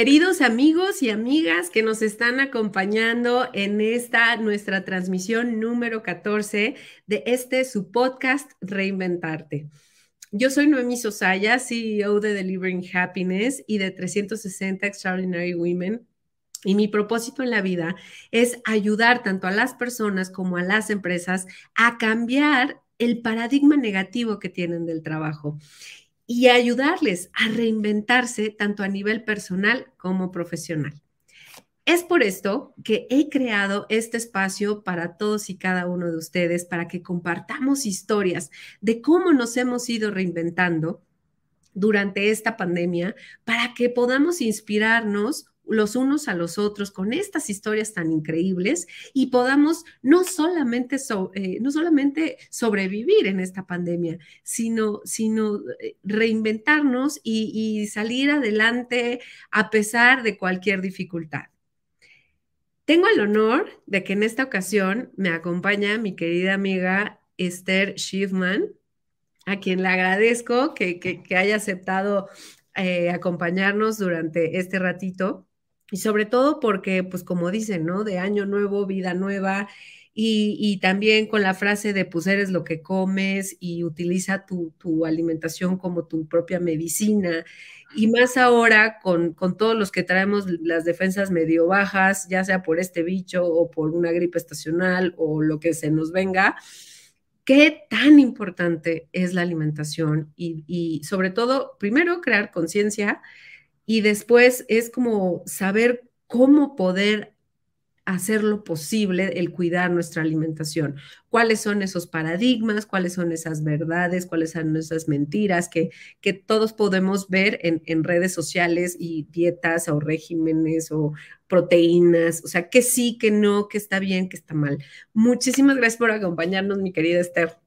Queridos amigos y amigas que nos están acompañando en esta nuestra transmisión número 14 de este su podcast Reinventarte. Yo soy Noemi Sosaya, CEO de Delivering Happiness y de 360 Extraordinary Women. Y mi propósito en la vida es ayudar tanto a las personas como a las empresas a cambiar el paradigma negativo que tienen del trabajo y ayudarles a reinventarse tanto a nivel personal como profesional. Es por esto que he creado este espacio para todos y cada uno de ustedes, para que compartamos historias de cómo nos hemos ido reinventando durante esta pandemia, para que podamos inspirarnos los unos a los otros con estas historias tan increíbles y podamos no solamente, eh, no solamente sobrevivir en esta pandemia, sino, sino eh, reinventarnos y, salir adelante a pesar de cualquier dificultad. Tengo el honor de que en esta ocasión me acompaña mi querida amiga Esther Schiffman, a quien le agradezco que, haya aceptado eh, acompañarnos durante este ratito. Y sobre todo porque, pues como dicen, ¿no? De año nuevo, vida nueva. Y, también con la frase de pues eres lo que comes y utiliza tu, alimentación como tu propia medicina. Y más ahora con, con, todos los que traemos las defensas medio bajas, ya sea por este bicho o por una gripe estacional o lo que se nos venga, qué tan importante es la alimentación y, y sobre todo, primero, crear conciencia y después es como saber cómo poder hacer lo posible el cuidar nuestra alimentación. ¿Cuáles son esos paradigmas? ¿Cuáles son esas verdades? ¿Cuáles son esas mentiras que, que todos podemos ver en, en, redes sociales y dietas o regímenes o proteínas? O sea, que sí, que no, que está bien, que está mal. Muchísimas gracias por acompañarnos, mi querida Esther.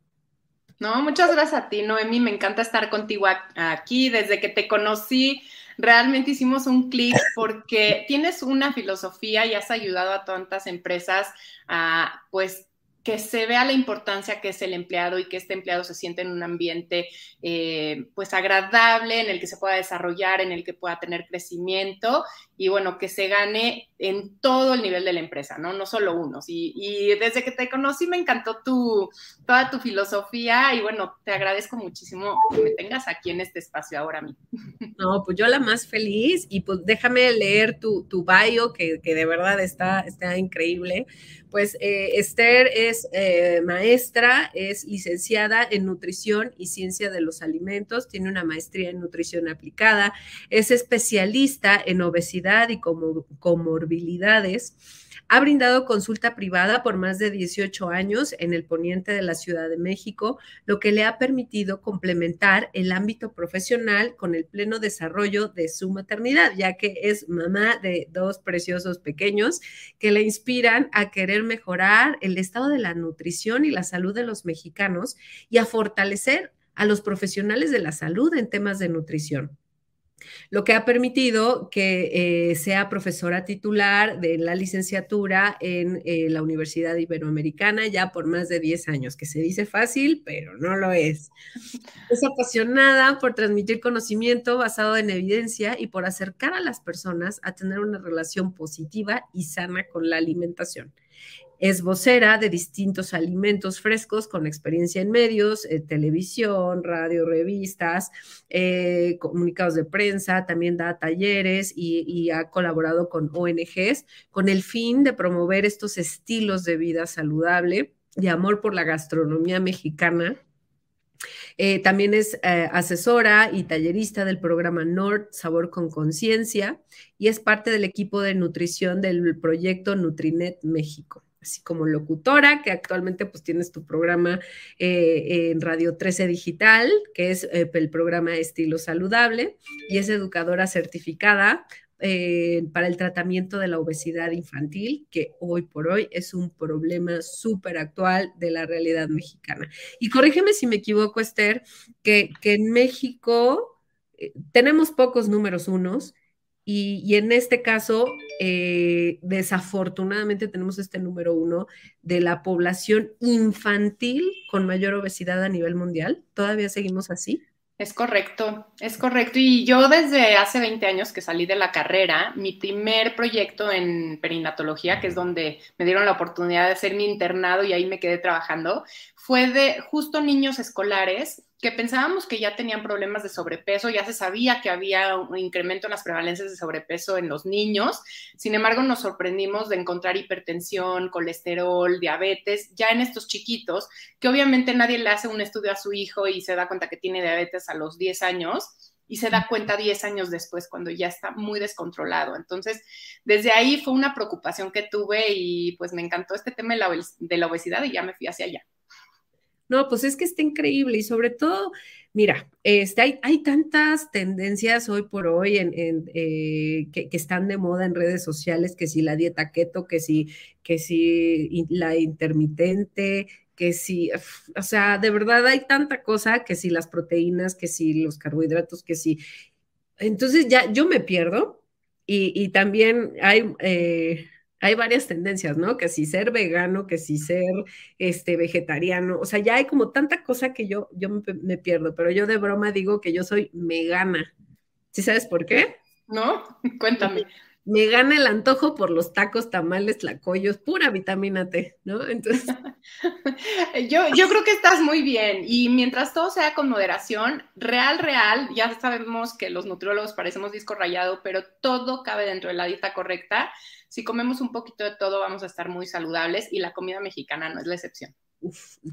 No, muchas gracias a ti, Noemi. Me encanta estar contigo aquí. Desde que te conocí, realmente hicimos un clic porque tienes una filosofía y has ayudado a tantas empresas a, pues, que se vea la importancia que es el empleado y que este empleado se siente en un ambiente eh, pues agradable, en el que se pueda desarrollar, en el que pueda tener crecimiento y bueno, que se gane en todo el nivel de la empresa, ¿no? No solo unos. Y, desde que te conocí me encantó tu, toda tu filosofía y bueno, te agradezco muchísimo que me tengas aquí en este espacio ahora mí. No, pues yo la más feliz y pues déjame leer tu, tu bio que, que de verdad está, está increíble pues eh, Esther es eh, maestra, es licenciada en nutrición y ciencia de los alimentos, tiene una maestría en nutrición aplicada, es especialista en obesidad y comorbilidades ha brindado consulta privada por más de 18 años en el poniente de la Ciudad de México, lo que le ha permitido complementar el ámbito profesional con el pleno desarrollo de su maternidad, ya que es mamá de dos preciosos pequeños que le inspiran a querer mejorar el estado de la nutrición y la salud de los mexicanos y a fortalecer a los profesionales de la salud en temas de nutrición lo que ha permitido que eh, sea profesora titular de la licenciatura en eh, la Universidad Iberoamericana ya por más de 10 años, que se dice fácil, pero no lo es. Es apasionada por transmitir conocimiento basado en evidencia y por acercar a las personas a tener una relación positiva y sana con la alimentación. Es vocera de distintos alimentos frescos con experiencia en medios, eh, televisión, radio, revistas, eh, comunicados de prensa, también da talleres y, ha colaborado con ONGs con el fin de promover estos estilos de vida saludable y amor por la gastronomía mexicana. Eh, también es asesora y tallerista del programa Nord Sabor con Conciencia y es parte del equipo de nutrición del proyecto Nutrinet México así como locutora, que actualmente pues tienes tu programa eh, en Radio 13 Digital, que es eh, el programa Estilo Saludable, y es educadora certificada eh, para el tratamiento de la obesidad infantil, que hoy por hoy es un problema súper actual de la realidad mexicana. Y corrígeme si me equivoco, Esther, que, que en México tenemos pocos números unos, y, en este caso, eh, desafortunadamente tenemos este número uno de la población infantil con mayor obesidad a nivel mundial. ¿Todavía seguimos así? Es correcto, es correcto. Y yo desde hace 20 años que salí de la carrera, mi primer proyecto en perinatología, que es donde me dieron la oportunidad de hacer mi internado y ahí me quedé trabajando, fue de justo niños escolares que pensábamos que ya tenían problemas de sobrepeso, ya se sabía que había un incremento en las prevalencias de sobrepeso en los niños, sin embargo nos sorprendimos de encontrar hipertensión, colesterol, diabetes, ya en estos chiquitos, que obviamente nadie le hace un estudio a su hijo y se da cuenta que tiene diabetes a los 10 años y se da cuenta 10 años después cuando ya está muy descontrolado. Entonces, desde ahí fue una preocupación que tuve y pues me encantó este tema de la obesidad y ya me fui hacia allá. No, pues es que está increíble y sobre todo, mira, este, hay, hay tantas tendencias hoy por hoy en, eh, que, están de moda en redes sociales, que si la dieta keto, que si, que si la intermitente, que si, o sea, de verdad hay tanta cosa, que si las proteínas, que si los carbohidratos, que si... Entonces ya yo me pierdo y, también hay... Eh, hay varias tendencias, ¿no? Que si ser vegano, que si ser este, vegetariano, o sea, ya hay como tanta cosa que yo, yo me, pierdo, pero yo de broma digo que yo soy megana. ¿Sí sabes por qué? No, cuéntame. Me gana el antojo por los tacos, tamales, tlacoyos, pura vitamina T, ¿no? Entonces. yo, yo creo que estás muy bien. Y mientras todo sea con moderación, real, real, ya sabemos que los nutriólogos parecemos disco rayado, pero todo cabe dentro de la dieta correcta si comemos un poquito de todo vamos a estar muy saludables y la comida mexicana no es la excepción.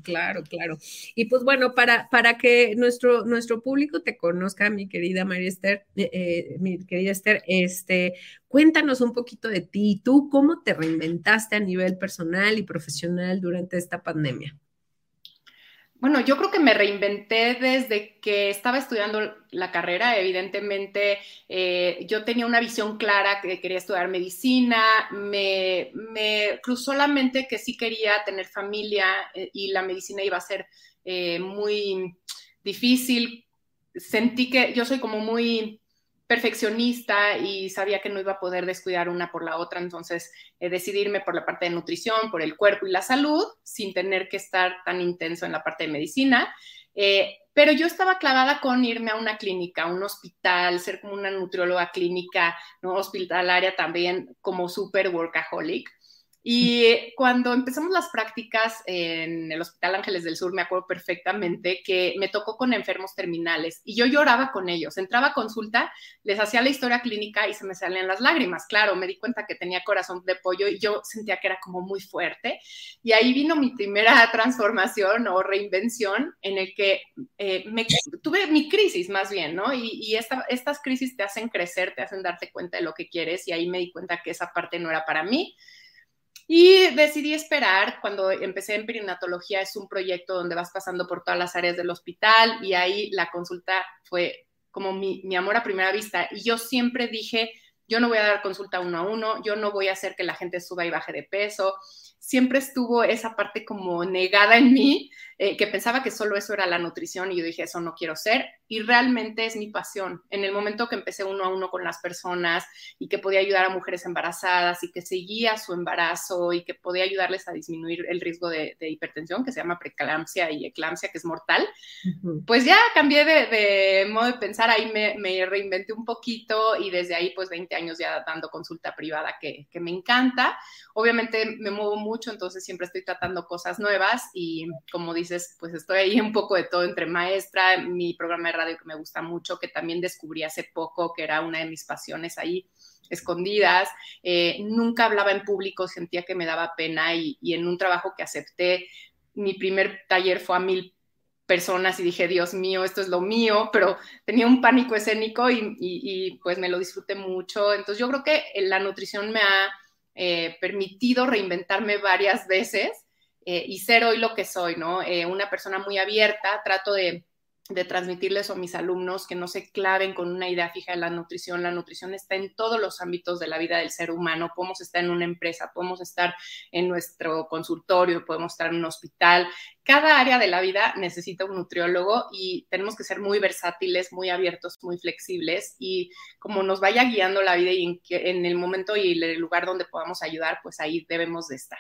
claro, claro. Y pues bueno, para, para que nuestro, nuestro público te conozca, mi querida María Esther, eh, eh, mi querida Esther, este, cuéntanos un poquito de ti. ¿Tú cómo te reinventaste a nivel personal y profesional durante esta pandemia? Bueno, yo creo que me reinventé desde que estaba estudiando la carrera. Evidentemente, eh, yo tenía una visión clara que quería estudiar medicina. Me, cruzó la mente que sí quería tener familia eh, y la medicina iba a ser eh, muy difícil. Sentí que yo soy como muy perfeccionista y sabía que no iba a poder descuidar una por la otra, entonces eh, decidirme por la parte de nutrición, por el cuerpo y la salud, sin tener que estar tan intenso en la parte de medicina. Eh, pero yo estaba clavada con irme a una clínica, a un hospital, ser como una nutrióloga clínica, ¿no? hospitalaria también, como super workaholic. Y cuando empezamos las prácticas en el Hospital Ángeles del Sur, me acuerdo perfectamente que me tocó con enfermos terminales y yo lloraba con ellos. Entraba a consulta, les hacía la historia clínica y se me salían las lágrimas. Claro, me di cuenta que tenía corazón de pollo y yo sentía que era como muy fuerte. Y ahí vino mi primera transformación o reinvención en el que eh, me, tuve mi crisis más bien, ¿no? Y estas crisis te hacen crecer, te hacen darte cuenta de lo que quieres y ahí me di cuenta que esa parte no era para mí y decidí esperar, cuando empecé en perinatología es un proyecto donde vas pasando por todas las áreas del hospital y ahí la consulta fue como mi, mi amor a primera vista. Y yo siempre dije, yo no voy a dar consulta uno a uno, yo no voy a hacer que la gente suba y baje de peso, siempre estuvo esa parte como negada en mí, eh, que pensaba que solo eso era la nutrición y yo dije, eso no quiero ser. Y realmente es mi pasión. En el momento que empecé uno a uno con las personas y que podía ayudar a mujeres embarazadas y que seguía su embarazo y que podía ayudarles a disminuir el riesgo de, hipertensión, que se llama preeclampsia y eclampsia, que es mortal, pues ya cambié de, modo de pensar, ahí me, reinventé un poquito y desde ahí pues 20 años ya dando consulta privada que, que me encanta. Obviamente me muevo mucho, entonces siempre estoy tratando cosas nuevas y como dices, pues estoy ahí un poco de todo entre maestra, mi programa de radio que me gusta mucho, que también descubrí hace poco, que era una de mis pasiones ahí escondidas, eh, nunca hablaba en público, sentía que me daba pena y, en un trabajo que acepté, mi primer taller fue a mil personas y dije, Dios mío, esto es lo mío, pero tenía un pánico escénico y, pues me lo disfruté mucho. Entonces yo creo que la nutrición me ha eh, permitido reinventarme varias veces eh, y ser hoy lo que soy, ¿no? Eh, una persona muy abierta, trato de transmitirles a mis alumnos que no se claven con una idea fija de la nutrición. La nutrición está en todos los ámbitos de la vida del ser humano. Podemos estar en una empresa, podemos estar en nuestro consultorio, podemos estar en un hospital. Cada área de la vida necesita un nutriólogo y tenemos que ser muy versátiles, muy abiertos, muy flexibles y como nos vaya guiando la vida y en, en el momento y el lugar donde podamos ayudar, pues ahí debemos de estar.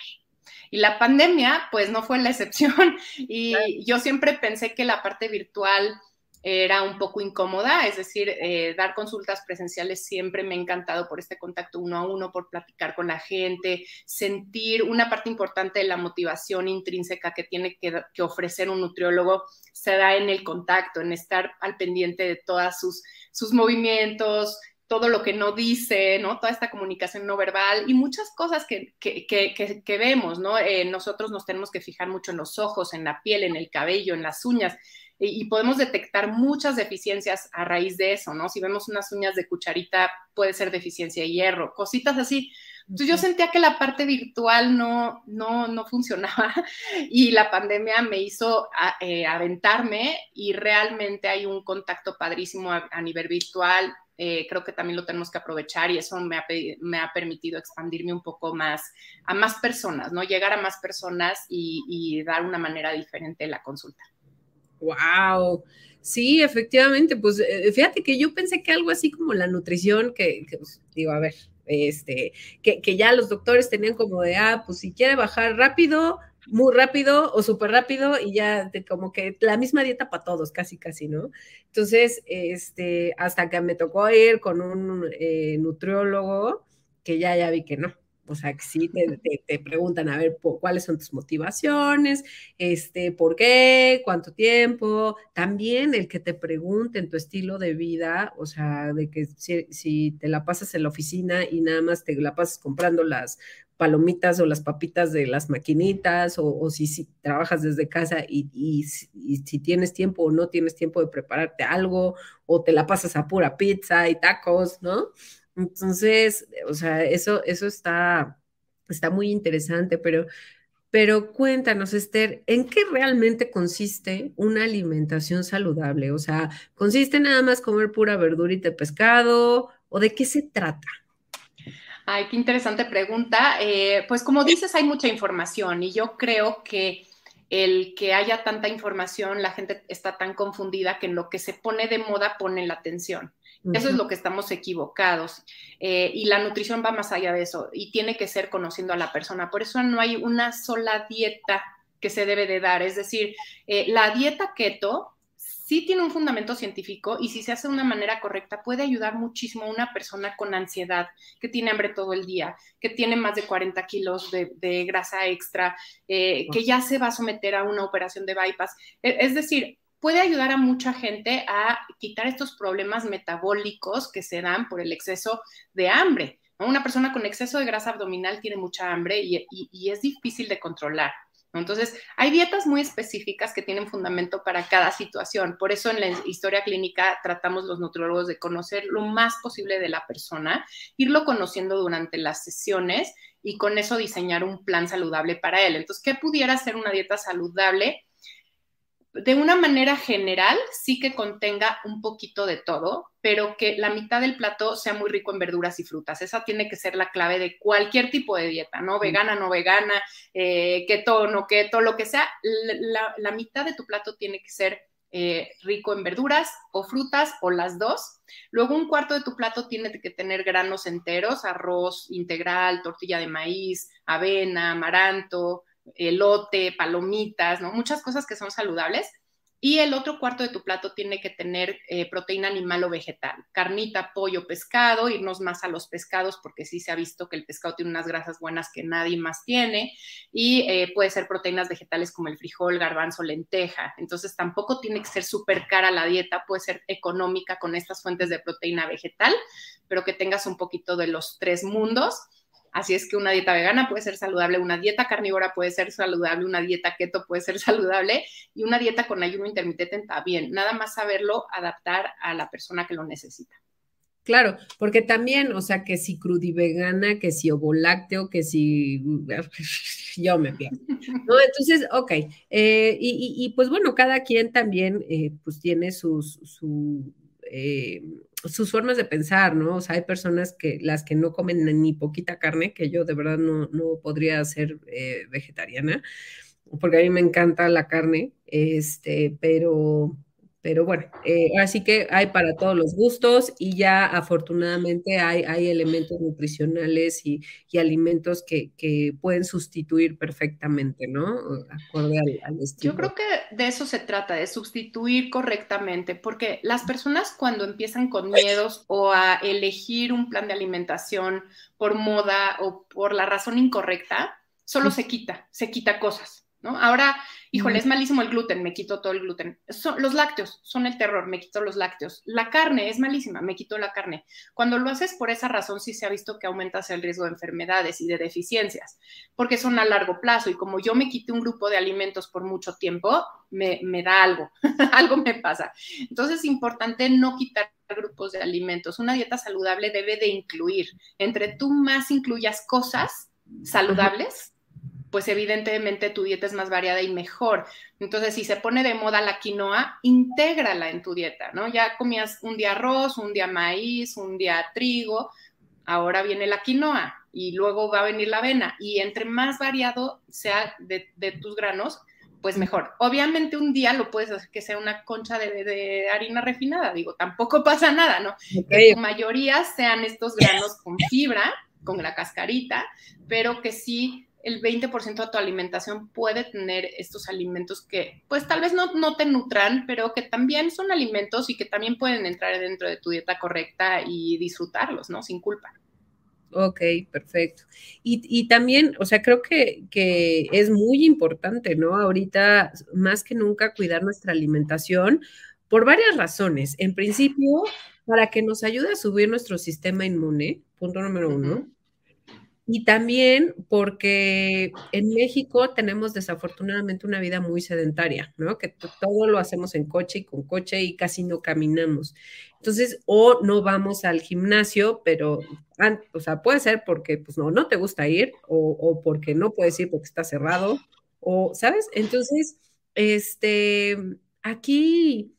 Y la pandemia, pues no fue la excepción. Y yo siempre pensé que la parte virtual era un poco incómoda, es decir, eh, dar consultas presenciales siempre me ha encantado por este contacto uno a uno, por platicar con la gente, sentir una parte importante de la motivación intrínseca que tiene que, ofrecer un nutriólogo se da en el contacto, en estar al pendiente de todos sus, sus movimientos, todo lo que no dice, ¿no? Toda esta comunicación no verbal y muchas cosas que, que, que, que vemos, ¿no? Eh, nosotros nos tenemos que fijar mucho en los ojos, en la piel, en el cabello, en las uñas y, podemos detectar muchas deficiencias a raíz de eso, ¿no? Si vemos unas uñas de cucharita, puede ser deficiencia de hierro, cositas así. Entonces yo sentía que la parte virtual no, no, no funcionaba y la pandemia me hizo eh, aventarme y realmente hay un contacto padrísimo a nivel virtual eh, creo que también lo tenemos que aprovechar y eso me ha, me ha, permitido expandirme un poco más a más personas, ¿no? Llegar a más personas y, dar una manera diferente de la consulta. ¡Wow! Sí, efectivamente, pues eh, fíjate que yo pensé que algo así como la nutrición, que, pues, digo, a ver, este, que, que, ya los doctores tenían como de, ah, pues si quiere bajar rápido, muy rápido o súper rápido y ya como que la misma dieta para todos, casi, casi, ¿no? Entonces, este, hasta que me tocó ir con un eh, nutriólogo, que ya, ya vi que no, o sea, que sí te, preguntan, a ver, cuáles son tus motivaciones, este, por qué, cuánto tiempo, también el que te pregunten tu estilo de vida, o sea, de que si, te la pasas en la oficina y nada más te la pasas comprando las palomitas o las papitas de las maquinitas, o, si, si, trabajas desde casa y, y, si tienes tiempo o no tienes tiempo de prepararte algo, o te la pasas a pura pizza y tacos, ¿no? Entonces, o sea, eso, eso está, está muy interesante, pero, pero cuéntanos, Esther, ¿en qué realmente consiste una alimentación saludable? O sea, ¿consiste nada más comer pura verdurita y pescado? ¿O de qué se trata? Ay, qué interesante pregunta. Eh, pues como dices, hay mucha información y yo creo que el que haya tanta información, la gente está tan confundida que en lo que se pone de moda pone la atención. Eso es lo que estamos equivocados. Eh, y la nutrición va más allá de eso y tiene que ser conociendo a la persona. Por eso no hay una sola dieta que se debe de dar. Es decir, eh, la dieta keto sí tiene un fundamento científico y si se hace de una manera correcta puede ayudar muchísimo a una persona con ansiedad, que tiene hambre todo el día, que tiene más de 40 kilos de, grasa extra, eh, que ya se va a someter a una operación de bypass. E, es decir, puede ayudar a mucha gente a quitar estos problemas metabólicos que se dan por el exceso de hambre. Una persona con exceso de grasa abdominal tiene mucha hambre y, es difícil de controlar. Entonces, hay dietas muy específicas que tienen fundamento para cada situación. Por eso en la historia clínica tratamos los nutriólogos de conocer lo más posible de la persona, irlo conociendo durante las sesiones y con eso diseñar un plan saludable para él. Entonces, ¿qué pudiera ser una dieta saludable? De una manera general sí que contenga un poquito de todo, pero que la mitad del plato sea muy rico en verduras y frutas. Esa tiene que ser la clave de cualquier tipo de dieta, ¿no? Vegana, no vegana, eh, keto, no keto, lo que sea. La, mitad de tu plato tiene que ser eh, rico en verduras o frutas o las dos. Luego un cuarto de tu plato tiene que tener granos enteros, arroz integral, tortilla de maíz, avena, amaranto, elote, palomitas. Muchas cosas que son saludables. Y el otro cuarto de tu plato tiene que tener eh, proteína animal o vegetal, carnita, pollo, pescado, irnos más a los pescados porque sí se ha visto que el pescado tiene unas grasas buenas que nadie más tiene y eh, puede ser proteínas vegetales como el frijol, garbanzo, lenteja. Entonces tampoco tiene que ser súper cara la dieta, puede ser económica con estas fuentes de proteína vegetal, pero que tengas un poquito de los tres mundos Así es que una dieta vegana puede ser saludable, una dieta carnívora puede ser saludable, una dieta keto puede ser saludable y una dieta con ayuno intermitente bien. Nada más saberlo adaptar a la persona que lo necesita. Claro, porque también, o sea, que si crudivegana, que si ovolácteo, que si yo me pierdo. ¿no? Entonces, ok. Eh, y, pues bueno, cada quien también eh, pues tiene sus, su, eh, sus formas de pensar, ¿no? O sea, hay personas que las que no comen ni poquita carne, que yo de verdad no, podría ser eh, vegetariana, porque a mí me encanta la carne, este, pero, Pero bueno, eh, así que hay para todos los gustos y ya afortunadamente hay, hay elementos nutricionales y, alimentos que, pueden sustituir perfectamente, ¿no? Acorde al, estilo. Yo creo que de eso se trata, de sustituir correctamente, porque las personas cuando empiezan con miedos o a elegir un plan de alimentación por moda o por la razón incorrecta, solo se quita, se quita cosas, ¿no? Ahora híjole, es malísimo el gluten, me quito todo el gluten. los lácteos son el terror, me quito los lácteos. La carne es malísima, me quito la carne. Cuando lo haces por esa razón, sí se ha visto que aumentas el riesgo de enfermedades y de deficiencias, porque son a largo plazo. Y como yo me quité un grupo de alimentos por mucho tiempo, me, me da algo, algo me pasa. Entonces es importante no quitar grupos de alimentos. Una dieta saludable debe de incluir, entre tú más incluyas cosas saludables, pues evidentemente tu dieta es más variada y mejor. Entonces, si se pone de moda la quinoa, intégrala en tu dieta, ¿no? Ya comías un día arroz, un día maíz, un día trigo, ahora viene la quinoa y luego va a venir la avena. Y entre más variado sea de, tus granos, pues mejor. Obviamente un día lo puedes hacer que sea una concha de, harina refinada, digo, tampoco pasa nada, ¿no? Que tu mayoría sean estos granos con fibra, con la cascarita, pero que sí el 20% de tu alimentación puede tener estos alimentos que, pues tal vez no, no, te nutran, pero que también son alimentos y que también pueden entrar dentro de tu dieta correcta y disfrutarlos, ¿no? Sin culpa. Ok, perfecto. Y, también, o sea, creo que, que, es muy importante, ¿no? Ahorita, más que nunca, cuidar nuestra alimentación por varias razones. En principio, para que nos ayude a subir nuestro sistema inmune, punto número uno. Y también porque en México tenemos desafortunadamente una vida muy sedentaria, ¿no? Que todo lo hacemos en coche y con coche y casi no caminamos. Entonces, o no vamos al gimnasio, pero, o sea, puede ser porque, pues, no, no te gusta ir, o, o porque no puedes ir porque está cerrado, o, ¿sabes? Entonces, este, aquí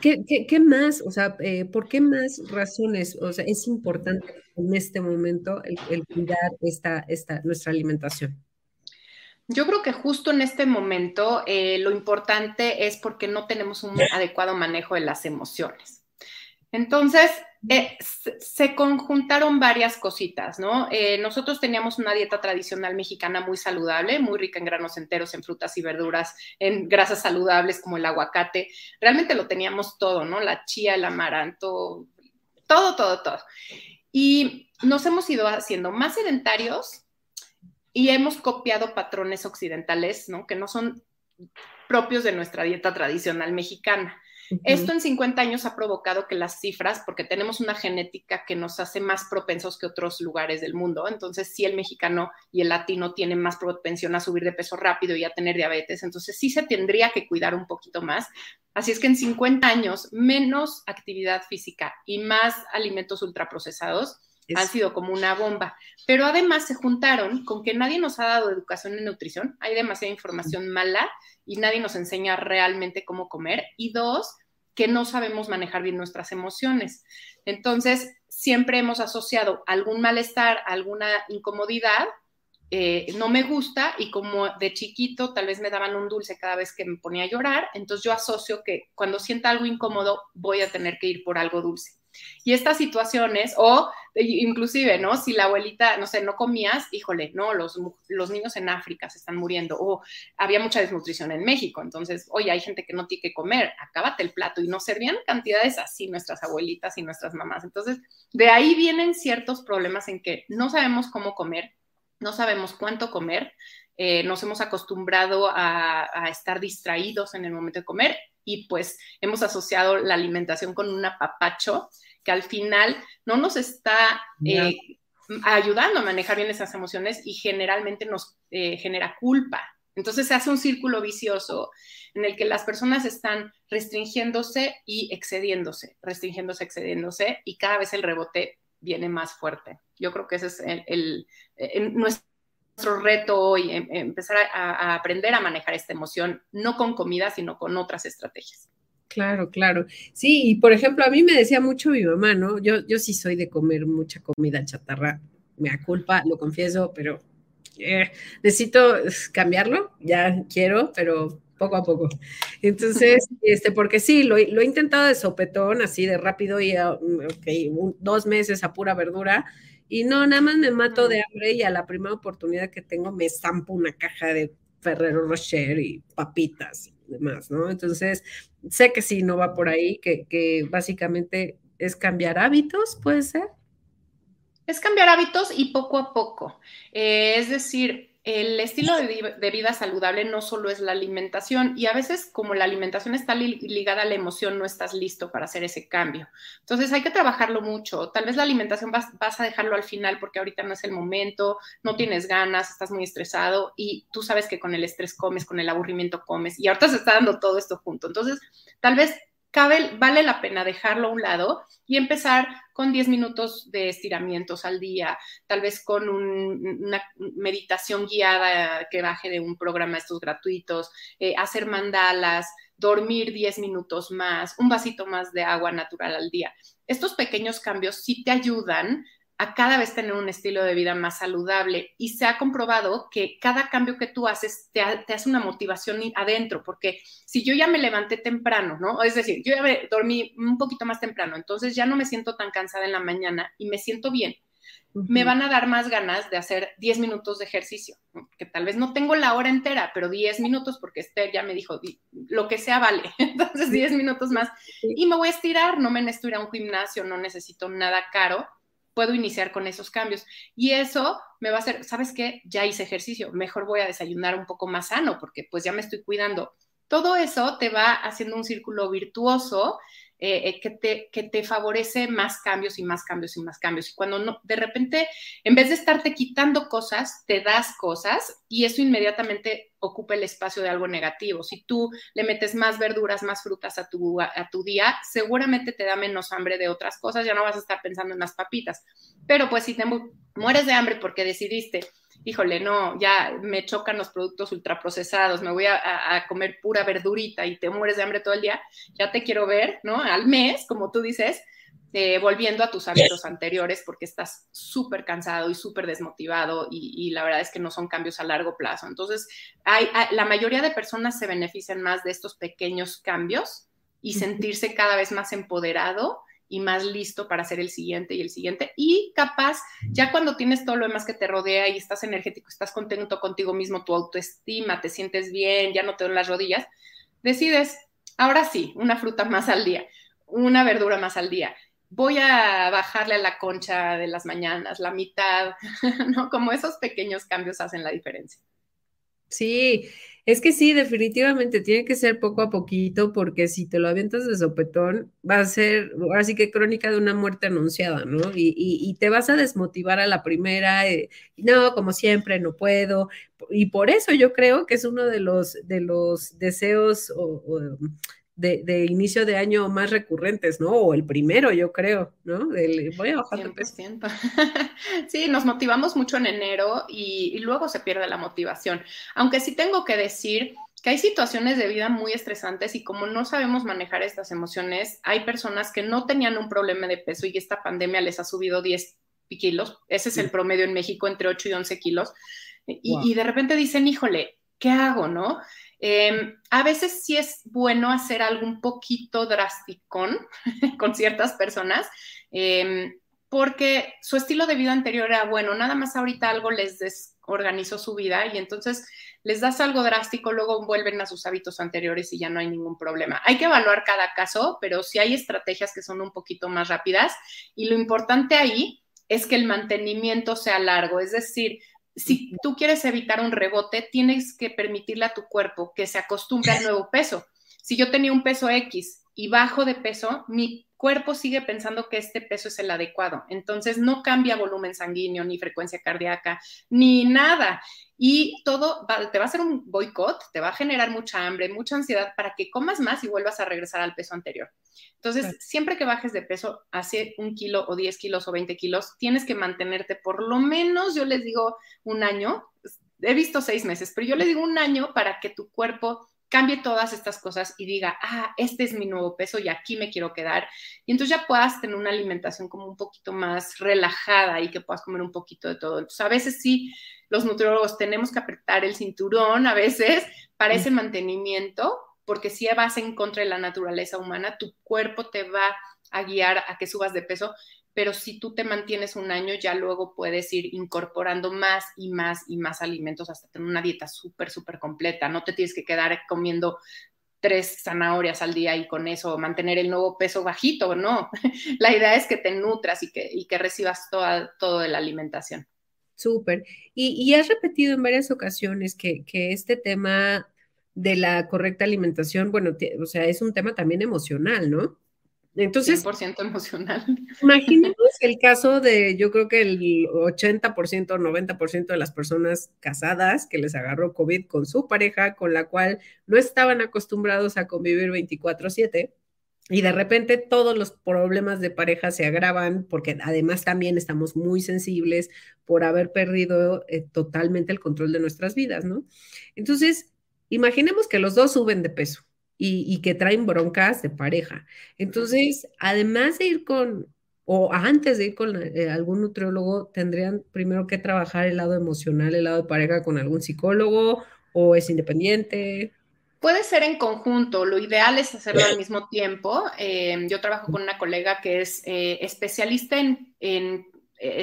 ¿Qué, más? O sea, eh, ¿por qué más razones? O sea, es importante en este momento el, cuidar esta, esta, nuestra alimentación. Yo creo que justo en este momento eh, lo importante es porque no tenemos un adecuado manejo de las emociones. Entonces, eh, se conjuntaron varias cositas, ¿no? Eh, nosotros teníamos una dieta tradicional mexicana muy saludable, muy rica en granos enteros, en frutas y verduras, en grasas saludables como el aguacate. Realmente lo teníamos todo, ¿no? La chía, el amaranto, todo, todo, todo. Y nos hemos ido haciendo más sedentarios y hemos copiado patrones occidentales, ¿no? Que no son propios de nuestra dieta tradicional mexicana. Esto en 50 años ha provocado que las cifras, porque tenemos una genética que nos hace más propensos que otros lugares del mundo, entonces sí el mexicano y el latino tienen más propensión a subir de peso rápido y a tener diabetes, entonces sí se tendría que cuidar un poquito más. Así es que en 50 años, menos actividad física y más alimentos ultraprocesados, han sido como una bomba. Pero además se juntaron con que nadie nos ha dado educación en nutrición, hay demasiada información mala y nadie nos enseña realmente cómo comer. Y dos, que no sabemos manejar bien nuestras emociones. Entonces, siempre hemos asociado algún malestar, alguna incomodidad, eh, no me gusta y como de chiquito tal vez me daban un dulce cada vez que me ponía a llorar, entonces yo asocio que cuando sienta algo incómodo voy a tener que ir por algo dulce. Y estas situaciones, o inclusive, ¿no? Si la abuelita, no sé, no comías, híjole, no, los, los niños en África se están muriendo, o había mucha desnutrición en México, entonces, oye, hay gente que no tiene que comer, acábate el plato, y nos servían cantidades así nuestras abuelitas y nuestras mamás. Entonces, de ahí vienen ciertos problemas en que no sabemos cómo comer, no sabemos cuánto comer, eh, nos hemos acostumbrado a, estar distraídos en el momento de comer y pues hemos asociado la alimentación con un apapacho que al final no nos está eh, ayudando a manejar bien esas emociones y generalmente nos eh, genera culpa. Entonces se hace un círculo vicioso en el que las personas están restringiéndose y excediéndose, restringiéndose, excediéndose y cada vez el rebote viene más fuerte. Yo creo que ese es el, nuestro nuestro reto hoy, em, empezar a, aprender a manejar esta emoción, no con comida, sino con otras estrategias. Claro, claro. Sí, y por ejemplo, a mí me decía mucho mi mamá, ¿no? Yo, yo sí soy de comer mucha comida chatarra, me da culpa, lo confieso, pero eh, necesito cambiarlo, ya quiero, pero poco a poco. Entonces, este, porque sí, lo, lo, he intentado de sopetón, así de rápido y okay, dos meses a pura verdura. Y no, nada más me mato de hambre y a la primera oportunidad que tengo me zampo una caja de Ferrero Rocher y papitas y demás, ¿no? Entonces, sé que sí, no va por ahí, que, que básicamente es cambiar hábitos, puede ser. Es cambiar hábitos y poco a poco. Eh, es decir, el estilo de, vida saludable no solo es la alimentación y a veces como la alimentación está ligada a la emoción, no estás listo para hacer ese cambio. Entonces hay que trabajarlo mucho. Tal vez la alimentación vas, vas, a dejarlo al final porque ahorita no es el momento, no tienes ganas, estás muy estresado y tú sabes que con el estrés comes, con el aburrimiento comes y ahorita se está dando todo esto junto. Entonces tal vez vale la pena dejarlo a un lado y empezar con 10 minutos de estiramientos al día, tal vez con una meditación guiada que baje de un programa estos gratuitos, eh, hacer mandalas, dormir 10 minutos más, un vasito más de agua natural al día. Estos pequeños cambios sí te ayudan a cada vez tener un estilo de vida más saludable. Y se ha comprobado que cada cambio que tú haces te, hace una motivación adentro, porque si yo ya me levanté temprano, ¿no? Es decir, yo ya me dormí un poquito más temprano, entonces ya no me siento tan cansada en la mañana y me siento bien, me van a dar más ganas de hacer 10 minutos de ejercicio, que tal vez no tengo la hora entera, pero 10 minutos, porque Esther ya me dijo, lo que sea vale, entonces 10 minutos más y me voy a estirar, no me necesito ir a un gimnasio, no necesito nada caro puedo iniciar con esos cambios. Y eso me va a hacer, ¿sabes qué? Ya hice ejercicio, mejor voy a desayunar un poco más sano porque pues ya me estoy cuidando. Todo eso te va haciendo un círculo virtuoso eh, eh, que, te, que te favorece más cambios y más cambios y más cambios. Y cuando no, de repente, en vez de estarte quitando cosas, te das cosas y eso inmediatamente ocupa el espacio de algo negativo. Si tú le metes más verduras, más frutas a tu, a tu día, seguramente te da menos hambre de otras cosas, ya no vas a estar pensando en las papitas. Pero pues si te mueres de hambre porque decidiste híjole, no, ya me chocan los productos ultraprocesados, me voy a, comer pura verdurita y te mueres de hambre todo el día, ya te quiero ver, ¿no? Al mes, como tú dices, eh, volviendo a tus hábitos anteriores porque estás súper cansado y súper desmotivado y, la verdad es que no son cambios a largo plazo. Entonces, hay, la mayoría de personas se benefician más de estos pequeños cambios y sentirse cada vez más empoderado y más listo para hacer el siguiente y el siguiente. Y capaz, ya cuando tienes todo lo demás que te rodea y estás energético, estás contento contigo mismo, tu autoestima, te sientes bien, ya no te duelen las rodillas, decides, ahora sí, una fruta más al día, una verdura más al día. Voy a bajarle a la concha de las mañanas, la mitad, ¿no? Como esos pequeños cambios hacen la diferencia. Sí, es que sí, definitivamente tiene que ser poco a poquito, porque si te lo avientas de sopetón, va a ser, ahora sí que crónica de una muerte anunciada, ¿no? Y, te vas a desmotivar a la primera, eh, no, como siempre, no puedo. Y por eso yo creo que es uno de los, de los deseos de, inicio de año más recurrentes, ¿no? O el primero, yo creo, ¿no? voy a bajar de peso. Sí, nos motivamos mucho en enero y, luego se pierde la motivación. Aunque sí tengo que decir que hay situaciones de vida muy estresantes y como no sabemos manejar estas emociones, hay personas que no tenían un problema de peso y esta pandemia les ha subido 10 kilos. Ese es el promedio en México, entre 8 y 11 kilos. Y, y de repente dicen, híjole, ¿qué hago, no? Em, a veces sí es bueno hacer algo un poquito drástico con ciertas personas, em, porque su estilo de vida anterior era bueno, nada más ahorita algo les desorganizó su vida y entonces les das algo drástico, luego vuelven a sus hábitos anteriores y ya no hay ningún problema. Hay que evaluar cada caso, pero sí hay estrategias que son un poquito más rápidas y lo importante ahí es que el mantenimiento sea largo, es decir, si tú quieres evitar un rebote, tienes que permitirle a tu cuerpo que se acostumbre al nuevo peso. Si yo tenía un peso X y bajo de peso, mi cuerpo sigue pensando que este peso es el adecuado. Entonces no cambia volumen sanguíneo, ni frecuencia cardíaca, ni nada. Y todo te va a hacer un boicot, te va a generar mucha hambre, mucha ansiedad para que comas más y vuelvas a regresar al peso anterior. Entonces, siempre que bajes de peso, hace un kilo o 10 kilos o 20 kilos, tienes que mantenerte por lo menos, yo les digo, un año. He visto seis meses, pero yo les digo un año para que tu cuerpo cambie todas estas cosas y diga, ah, este es mi nuevo peso y aquí me quiero quedar. Y entonces ya puedas tener una alimentación como un poquito más relajada y que puedas comer un poquito de todo. Entonces, a veces sí, los nutriólogos tenemos que apretar el cinturón a veces para ese mantenimiento, porque si vas en contra de la naturaleza humana, tu cuerpo te va a guiar a que subas de peso, pero si tú te mantienes un año, ya luego puedes ir incorporando más y más y más alimentos hasta tener una dieta súper, súper completa. No te tienes que quedar comiendo tres zanahorias al día y con eso mantener el nuevo peso bajito, no. La idea es que te nutras y que, y que recibas toda, todo de la alimentación. Súper. Y, has repetido en varias ocasiones que, que, este tema de la correcta alimentación, bueno, o sea, es un tema también emocional, ¿no? Entonces, 100% emocional. Imaginemos el caso de, yo creo que el 80% o 90% de las personas casadas que les agarró COVID con su pareja, con la cual no estaban acostumbrados a convivir 24/7. Y de repente todos los problemas de pareja se agravan porque además también estamos muy sensibles por haber perdido eh, totalmente el control de nuestras vidas, ¿no? Entonces, imaginemos que los dos suben de peso y, que traen broncas de pareja. Entonces, además de ir con, o antes de ir con eh, algún nutriólogo, tendrían primero que trabajar el lado emocional, el lado de pareja con algún psicólogo o es independiente. Puede ser en conjunto, lo ideal es hacerlo al mismo tiempo. Eh, yo trabajo con una colega que es eh, especialista en,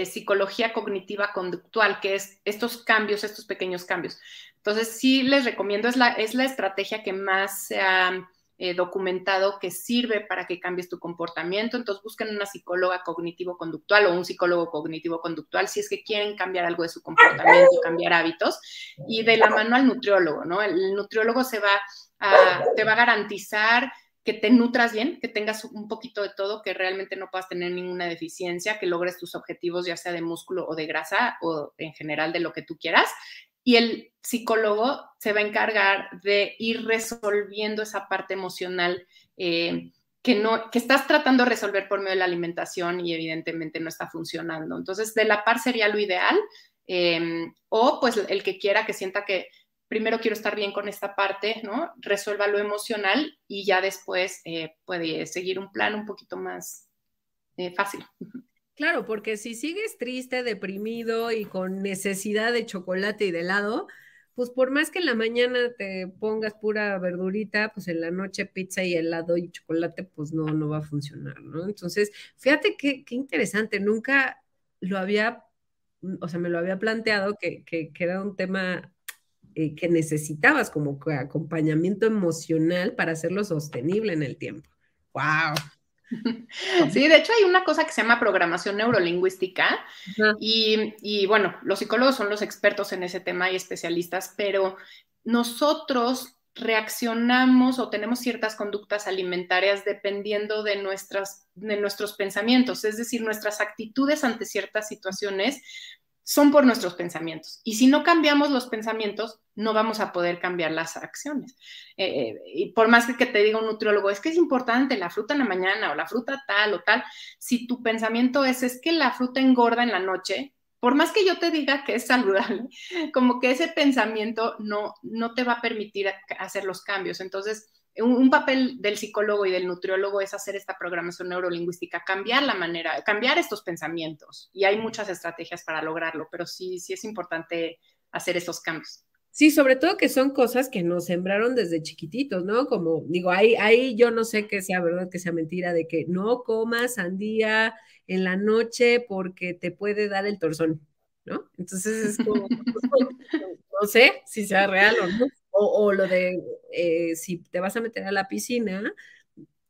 psicología cognitiva conductual, que es estos cambios, estos pequeños cambios. Entonces, sí les recomiendo, es la, es la estrategia que más se ha eh, documentado que sirve para que cambies tu comportamiento. Entonces, busquen una psicóloga cognitivo-conductual o un psicólogo cognitivo-conductual si es que quieren cambiar algo de su comportamiento, cambiar hábitos, y de la mano al nutriólogo, ¿no? El nutriólogo se va a, te va a garantizar que te nutras bien, que tengas un poquito de todo, que realmente no puedas tener ninguna deficiencia, que logres tus objetivos ya sea de músculo o de grasa o en general de lo que tú quieras y el psicólogo se va a encargar de ir resolviendo esa parte emocional eh, que, no, que estás tratando de resolver por medio de la alimentación y evidentemente no está funcionando. Entonces, de la par sería lo ideal, em, o pues el que quiera que sienta que primero quiero estar bien con esta parte, ¿no? Resuelva lo emocional y ya después eh, puede seguir un plan un poquito más eh, fácil. Claro, porque si sigues triste, deprimido y con necesidad de chocolate y de helado, pues por más que en la mañana te pongas pura verdurita, pues en la noche pizza y helado y chocolate, pues no, no va a funcionar, ¿no? Entonces, fíjate qué, interesante, nunca lo había, o sea, me lo había planteado que, que era un tema eh, que necesitabas como acompañamiento emocional para hacerlo sostenible en el tiempo. ¡Wow! Sí, de hecho hay una cosa que se llama programación neurolingüística y, bueno, los psicólogos son los expertos en ese tema y especialistas, pero nosotros reaccionamos o tenemos ciertas conductas alimentarias dependiendo de, nuestras, de nuestros pensamientos, es decir, nuestras actitudes ante ciertas situaciones son por nuestros pensamientos. Y si no cambiamos los pensamientos, no vamos a poder cambiar las acciones. Eh, eh, y por más que te diga un nutriólogo, es que es importante la fruta en la mañana o la fruta tal o tal, si tu pensamiento es, es que la fruta engorda en la noche, por más que yo te diga que es saludable, como que ese pensamiento no, no te va a permitir hacer los cambios. Entonces, un, papel del psicólogo y del nutriólogo es hacer esta programación neurolingüística, cambiar la manera, cambiar estos pensamientos. Y hay muchas estrategias para lograrlo, pero sí, sí es importante hacer esos cambios. Sí, sobre todo que son cosas que nos sembraron desde chiquititos, ¿no? Como digo, ahí, ahí yo no sé que sea verdad, que sea mentira, de que no comas sandía en la noche porque te puede dar el torzón, ¿no? Entonces es como, no sé si sea real o no. O, lo de eh, si te vas a meter a la piscina,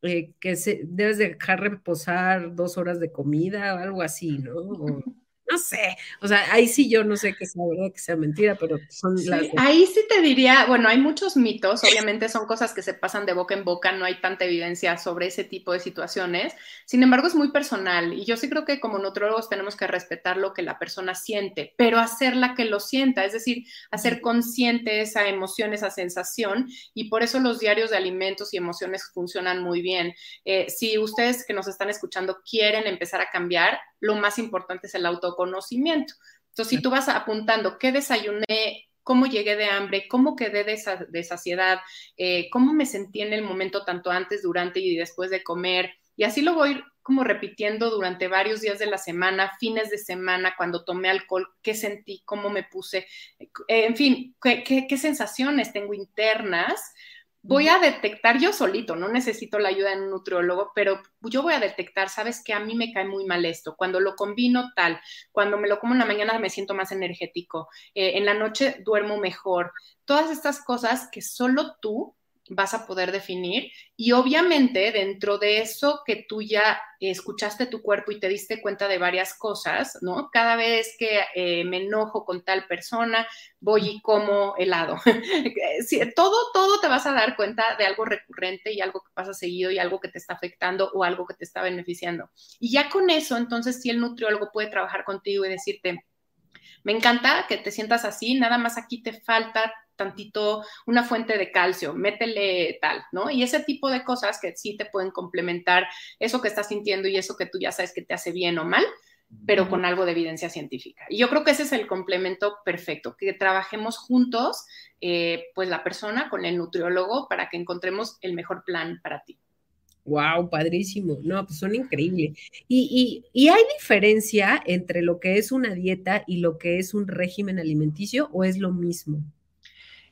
eh, que se, debes dejar reposar dos horas de comida o algo así, ¿no? No sé, o sea, ahí sí yo no sé que sea verdad, que sea mentira, pero son las... Ahí sí te diría, bueno, hay muchos mitos, obviamente son cosas que se pasan de boca en boca, no hay tanta evidencia sobre ese tipo de situaciones, sin embargo es muy personal y yo sí creo que como nutrólogos tenemos que respetar lo que la persona siente, pero hacerla que lo sienta, es decir, hacer consciente esa emoción, esa sensación y por eso los diarios de alimentos y emociones funcionan muy bien. Eh, si ustedes que nos están escuchando quieren empezar a cambiar, lo más importante es el autoconocimiento. Entonces, si tú vas apuntando qué desayuné cómo llegué de hambre, cómo quedé de, saciedad, eh, cómo me sentí en el momento tanto antes, durante y después de comer. Y así lo voy como repitiendo durante varios días de la semana, fines de semana, cuando tomé alcohol, qué sentí, cómo me puse, eh, en fin, qué sensaciones tengo internas voy a detectar yo solito, no necesito la ayuda de un nutriólogo, pero yo voy a detectar, sabes que a mí me cae muy mal esto, cuando lo combino tal, cuando me lo como en la mañana me siento más energético, eh, en la noche duermo mejor, todas estas cosas que solo tú vas a poder definir. Y obviamente dentro de eso que tú ya escuchaste tu cuerpo y te diste cuenta de varias cosas, ¿no? Cada vez que eh, me enojo con tal persona, voy y como helado. todo, todo te vas a dar cuenta de algo recurrente y algo que pasa seguido y algo que te está afectando o algo que te está beneficiando. Y ya con eso, entonces, si el nutriólogo puede trabajar contigo y decirte, me encanta que te sientas así, nada más aquí te falta tantito una fuente de calcio, métele tal, ¿no? Y ese tipo de cosas que sí te pueden complementar eso que estás sintiendo y eso que tú ya sabes que te hace bien o mal, pero con algo de evidencia científica. Y yo creo que ese es el complemento perfecto, que trabajemos juntos, eh, pues la persona con el nutriólogo para que encontremos el mejor plan para ti. Wow, padrísimo. No, pues son increíbles. Y, y, hay diferencia entre lo que es una dieta y lo que es un régimen alimenticio o es lo mismo?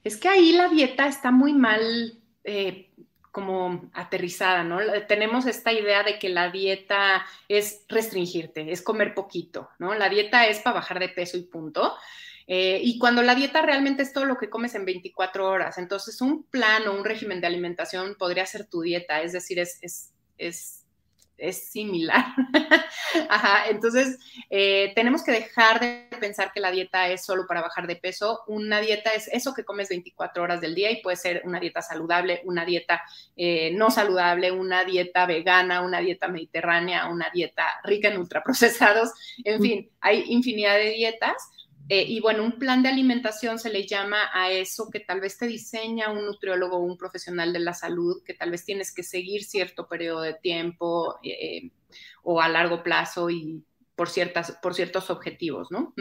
Es que ahí la dieta está muy mal eh, como aterrizada, ¿no? Tenemos esta idea de que la dieta es restringirte, es comer poquito, ¿no? La dieta es para bajar de peso y punto. Eh, y cuando la dieta realmente es todo lo que comes en 24 horas, entonces un plan o un régimen de alimentación podría ser tu dieta, es decir, es, es, es es similar. Ajá, entonces eh, tenemos que dejar de pensar que la dieta es solo para bajar de peso. Una dieta es eso que comes 24 horas del día y puede ser una dieta saludable, una dieta eh, no saludable, una dieta vegana, una dieta mediterránea, una dieta rica en ultraprocesados. En fin, hay infinidad de dietas eh, y bueno, un plan de alimentación se le llama a eso que tal vez te diseña un nutriólogo o un profesional de la salud, que tal vez tienes que seguir cierto periodo de tiempo eh, o a largo plazo y por, ciertas, por ciertos objetivos, ¿no?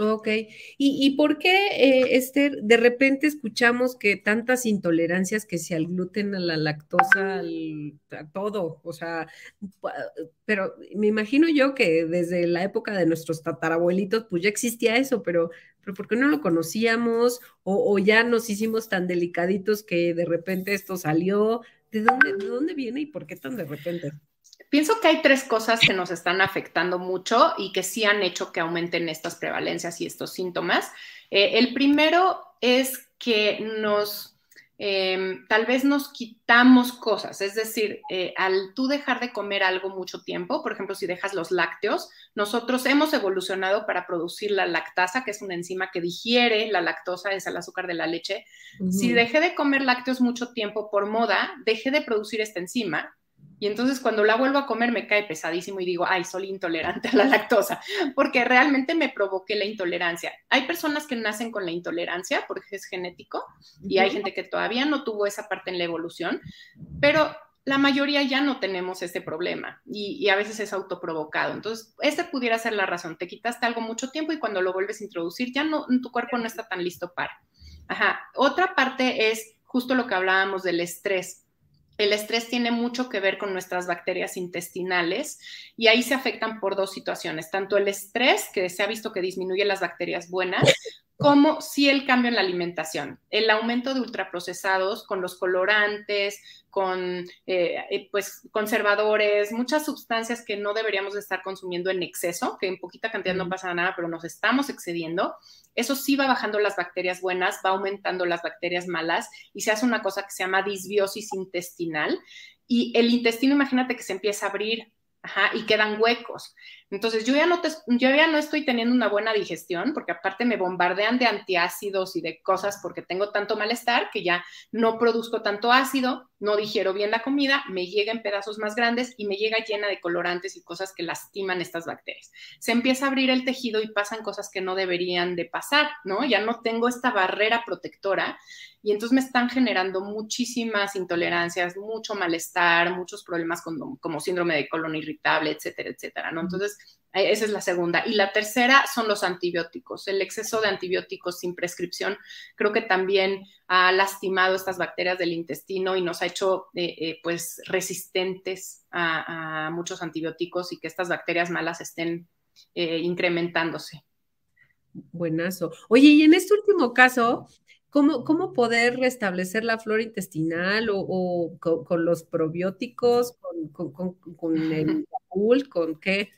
Ok. ¿Y, por qué, eh, Esther, de repente escuchamos que tantas intolerancias que si al gluten, a la lactosa, a todo? O sea, pero me imagino yo que desde la época de nuestros tatarabuelitos, pues ya existía eso, pero, pero ¿por qué no lo conocíamos? O, o ya nos hicimos tan delicaditos que de repente esto salió. ¿De dónde, ¿De dónde viene y por qué tan de repente? Pienso que hay tres cosas que nos están afectando mucho y que sí han hecho que aumenten estas prevalencias y estos síntomas. Eh, el primero es que nos, em, tal vez nos quitamos cosas, es decir, eh, al tú dejar de comer algo mucho tiempo, por ejemplo, si dejas los lácteos, nosotros hemos evolucionado para producir la lactasa, que es una enzima que digiere la lactosa, es el azúcar de la leche. Si dejé de comer lácteos mucho tiempo por moda, dejé de producir esta enzima y entonces cuando la vuelvo a comer me cae pesadísimo y digo, ay, soy intolerante a la lactosa, porque realmente me provoqué la intolerancia. Hay personas que nacen con la intolerancia porque es genético y hay gente que todavía no tuvo esa parte en la evolución, pero la mayoría ya no tenemos ese problema y, a veces es autoprovocado. Entonces, esa pudiera ser la razón. Te quitaste algo mucho tiempo y cuando lo vuelves a introducir, ya no, tu cuerpo no está tan listo para. Ajá. Otra parte es justo lo que hablábamos del estrés el estrés tiene mucho que ver con nuestras bacterias intestinales y ahí se afectan por dos situaciones, tanto el estrés, que se ha visto que disminuye las bacterias buenas, como si el cambio en la alimentación, el aumento de ultraprocesados con los colorantes, con eh, eh, pues conservadores, muchas sustancias que no deberíamos estar consumiendo en exceso, que en poquita cantidad no pasa nada, pero nos estamos excediendo. Eso sí va bajando las bacterias buenas, va aumentando las bacterias malas y se hace una cosa que se llama disbiosis intestinal. Y el intestino, imagínate que se empieza a abrir Ajá, y quedan huecos. Entonces, yo ya, no yo ya no estoy teniendo una buena digestión, porque aparte me bombardean de antiácidos y de cosas porque tengo tanto malestar que ya no produzco tanto ácido, no digiero bien la comida, me llega en pedazos más grandes y me llega llena de colorantes y cosas que lastiman estas bacterias. Se empieza a abrir el tejido y pasan cosas que no deberían de pasar, ¿no? Ya no tengo esta barrera protectora y entonces me están generando muchísimas intolerancias, mucho malestar, muchos problemas como síndrome de colon irritable, etcétera, etcétera, ¿no? Entonces, esa es la segunda. Y la tercera son los antibióticos. El exceso de antibióticos sin prescripción creo que también ha lastimado estas bacterias del intestino y nos ha hecho eh, eh, pues resistentes a, muchos antibióticos y que estas bacterias malas estén incrementándose. Buenazo. Oye, y en este último caso, ¿cómo, cómo poder restablecer la flora intestinal o, con, los probióticos, con, con, con el con qué?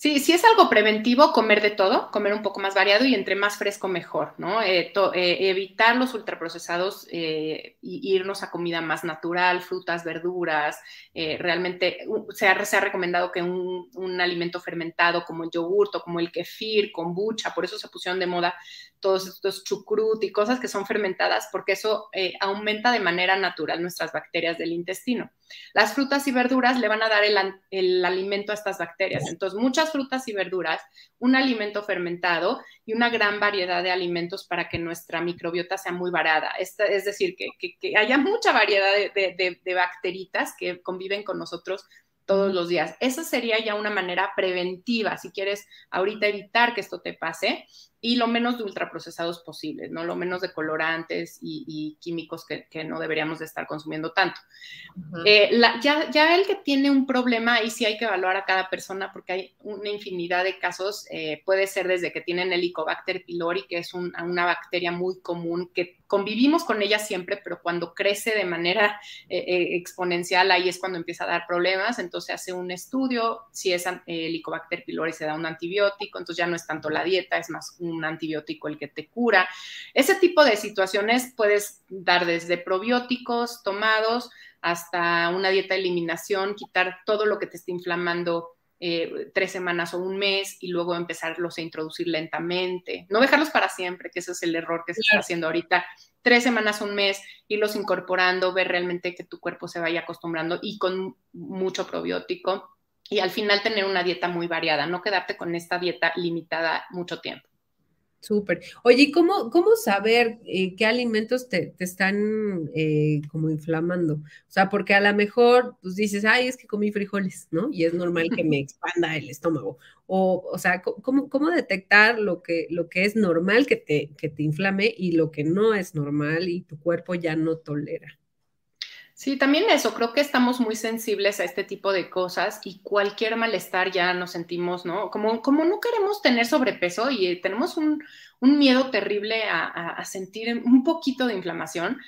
Sí, si es algo preventivo, comer de todo, comer un poco más variado y entre más fresco mejor, ¿no? Eh, eh, evitar los ultraprocesados e irnos a comida más natural, frutas, verduras. realmente se ha, recomendado que un, alimento fermentado como el yogur o como el kefir, kombucha, por eso se pusieron de moda todos estos chucrut y cosas que son fermentadas, porque eso eh, aumenta de manera natural nuestras bacterias del intestino. Las frutas y verduras le van a dar el, alimento a estas bacterias. Entonces, muchas frutas y verduras, un alimento fermentado y una gran variedad de alimentos para que nuestra microbiota sea muy variada. es decir, que, haya mucha variedad de, de bacteritas que conviven con nosotros todos los días. Esa sería ya una manera preventiva, si quieres ahorita evitar que esto te pase y lo menos de ultraprocesados posibles, ¿no? Lo menos de colorantes y, químicos que, no deberíamos de estar consumiendo tanto. Eh, ya, ya, el que tiene un problema, ahí sí hay que evaluar a cada persona porque hay una infinidad de casos. Eh, puede ser desde que tienen Helicobacter pylori, que es una bacteria muy común que convivimos con ella siempre, pero cuando crece de manera eh, exponencial, ahí es cuando empieza a dar problemas. Entonces hace un estudio, si es Helicobacter pylori se da un antibiótico, entonces ya no es tanto la dieta, es más un antibiótico el que te cura. Ese tipo de situaciones puedes dar desde probióticos tomados hasta una dieta de eliminación, quitar todo lo que te esté inflamando eh, tres semanas o un mes y luego empezarlos a introducir lentamente. No dejarlos para siempre, que ese es el error que se está haciendo ahorita. Tres semanas, un mes, irlos incorporando, ver realmente que tu cuerpo se vaya acostumbrando y con mucho probiótico. Y al final tener una dieta muy variada, no quedarte con esta dieta limitada mucho tiempo. Súper. Oye, ¿y cómo, cómo saber eh, qué alimentos te, están eh, como inflamando? O sea, porque a lo mejor pues dices, ay, es que comí frijoles, ¿no? Y es normal que me expanda el estómago. O, o sea, ¿cómo, cómo detectar lo que, lo que es normal que te, que te inflame y lo que no es normal y tu cuerpo ya no tolera? Sí, también eso, creo que estamos muy sensibles a este tipo de cosas y cualquier malestar ya nos sentimos, ¿no? Como, como no queremos tener sobrepeso y tenemos un, miedo terrible a, a, sentir un poquito de inflamación,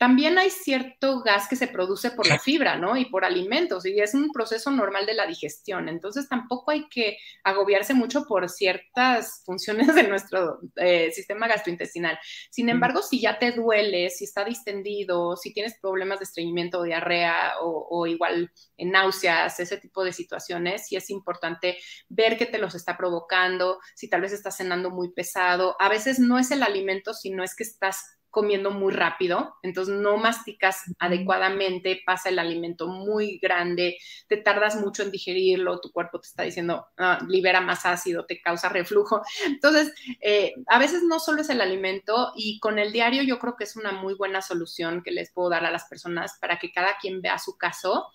también hay cierto gas que se produce por la fibra, ¿no? Y por alimentos, y es un proceso normal de la digestión. Entonces tampoco hay que agobiarse mucho por ciertas funciones de nuestro eh, sistema gastrointestinal. Sin embargo, si ya te duele, si está distendido, si tienes problemas de estreñimiento diarrea o, o igual en náuseas, ese tipo de situaciones, sí es importante ver qué te los está provocando, si tal vez estás cenando muy pesado. A veces no es el alimento, sino es que estás comiendo muy rápido, entonces no masticas adecuadamente, pasa el alimento muy grande, te tardas mucho en digerirlo, tu cuerpo te está diciendo, ah, libera más ácido, te causa reflujo. Entonces, eh, a veces no solo es el alimento y con el diario yo creo que es una muy buena solución que les puedo dar a las personas para que cada quien vea su caso.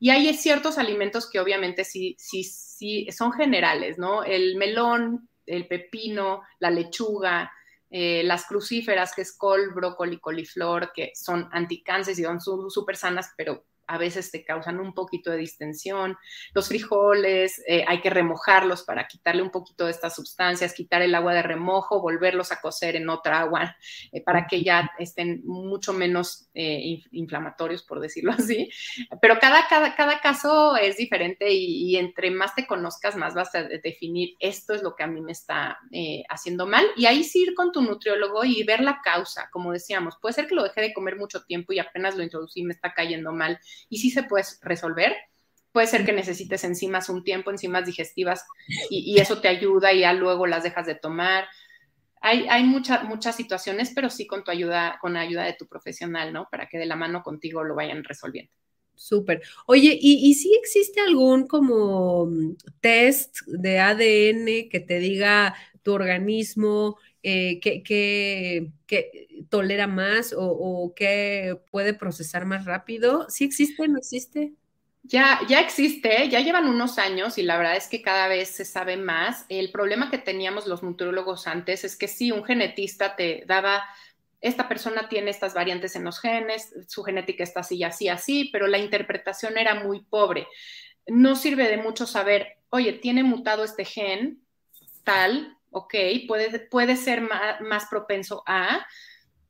Y hay ciertos alimentos que obviamente sí, sí, sí son generales, ¿no? El melón, el pepino, la lechuga, eh, las crucíferas, que es col, brócoli, coliflor, que son anticánceres y son súper sanas, pero a veces te causan un poquito de distensión. Los frijoles eh, hay que remojarlos para quitarle un poquito de estas sustancias, quitar el agua de remojo, volverlos a cocer en otra agua eh, para que ya estén mucho menos eh, inflamatorios, por decirlo así. Pero cada, cada, cada caso es diferente y, entre más te conozcas, más vas a definir esto es lo que a mí me está haciendo mal. Y ahí sí ir con tu nutriólogo y ver la causa, como decíamos. Puede ser que lo deje de comer mucho tiempo y apenas lo introducí me está cayendo mal y sí se puede resolver. Puede ser que necesites enzimas un tiempo, enzimas digestivas, y, eso te ayuda y ya luego las dejas de tomar. Hay, hay muchas muchas situaciones, pero sí con tu ayuda, con la ayuda de tu profesional, ¿no? Para que de la mano contigo lo vayan resolviendo. Súper. Oye, ¿y, ¿y si existe algún como mm, test de ADN que te diga tu organismo eh, que, tolera más o, que puede procesar más rápido? ¿Sí existe? ¿No existe? Ya, ya existe, ya llevan unos años y la verdad es que cada vez se sabe más. El problema que teníamos los nutriólogos antes es que sí, un genetista te daba, esta persona tiene estas variantes en los genes, su genética está así, así, así, pero la interpretación era muy pobre. No sirve de mucho saber, oye, tiene mutado este gen tal, ok, puede, puede ser más, más propenso a,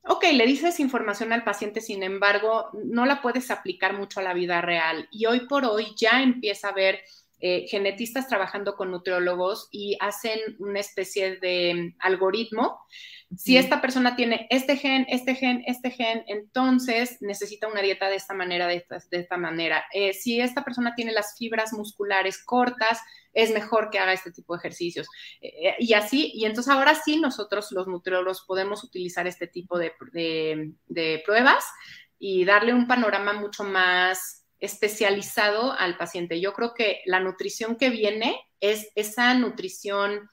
ok, le dices información al paciente, sin embargo, no la puedes aplicar mucho a la vida real. Y hoy por hoy ya empieza a haber eh, genetistas trabajando con nutriólogos y hacen una especie de algoritmo si esta persona tiene este gen, este gen, este gen, entonces necesita una dieta de esta manera, de esta, de esta manera. Eh, si esta persona tiene las fibras musculares cortas, es mejor que haga este tipo de ejercicios. Eh, y así, y entonces ahora sí nosotros los nutriólogos podemos utilizar este tipo de, de pruebas y darle un panorama mucho más especializado al paciente. Yo creo que la nutrición que viene es esa nutrición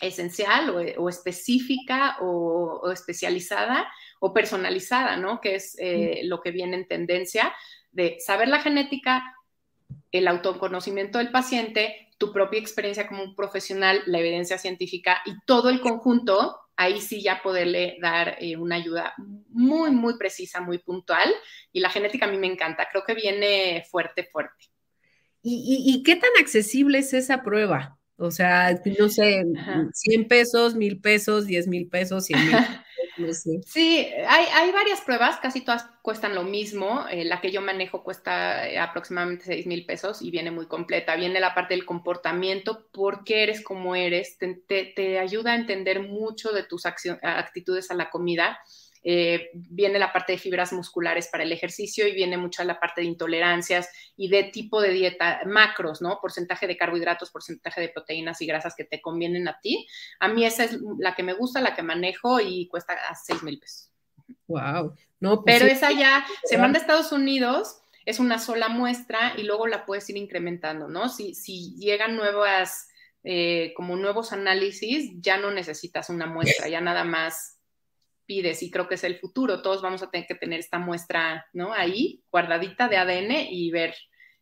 esencial o, específica o, especializada o personalizada, ¿no? Que es eh, lo que viene en tendencia de saber la genética, el autoconocimiento del paciente, tu propia experiencia como un profesional, la evidencia científica y todo el conjunto, ahí sí ya poderle dar eh, una ayuda muy, muy precisa, muy puntual. Y la genética a mí me encanta, creo que viene fuerte, fuerte. y qué tan accesible es esa prueba? O sea, no sé, 100 pesos, 1000 pesos, 10 mil pesos, 100 mil. Sí, hay, hay, varias pruebas, casi todas cuestan lo mismo. Eh, la que yo manejo cuesta eh, aproximadamente 6 mil pesos y viene muy completa. Viene la parte del comportamiento, por qué eres como eres, te, te, te ayuda a entender mucho de tus actitudes a la comida eh, viene la parte de fibras musculares para el ejercicio y viene mucha la parte de intolerancias y de tipo de dieta, macros, ¿no? Porcentaje de carbohidratos, porcentaje de proteínas y grasas que te convienen a ti. A mí esa es la que me gusta, la que manejo y cuesta a 6 mil pesos. Wow. No, pues Pero esa ya se manda a Estados Unidos, es una sola muestra y luego la puedes ir incrementando, ¿no? Si, si llegan nuevas, eh, como nuevos análisis, ya no necesitas una muestra, ya nada más pides y creo que es el futuro. Todos vamos a tener que tener esta muestra, ¿no? Ahí, guardadita de ADN y ver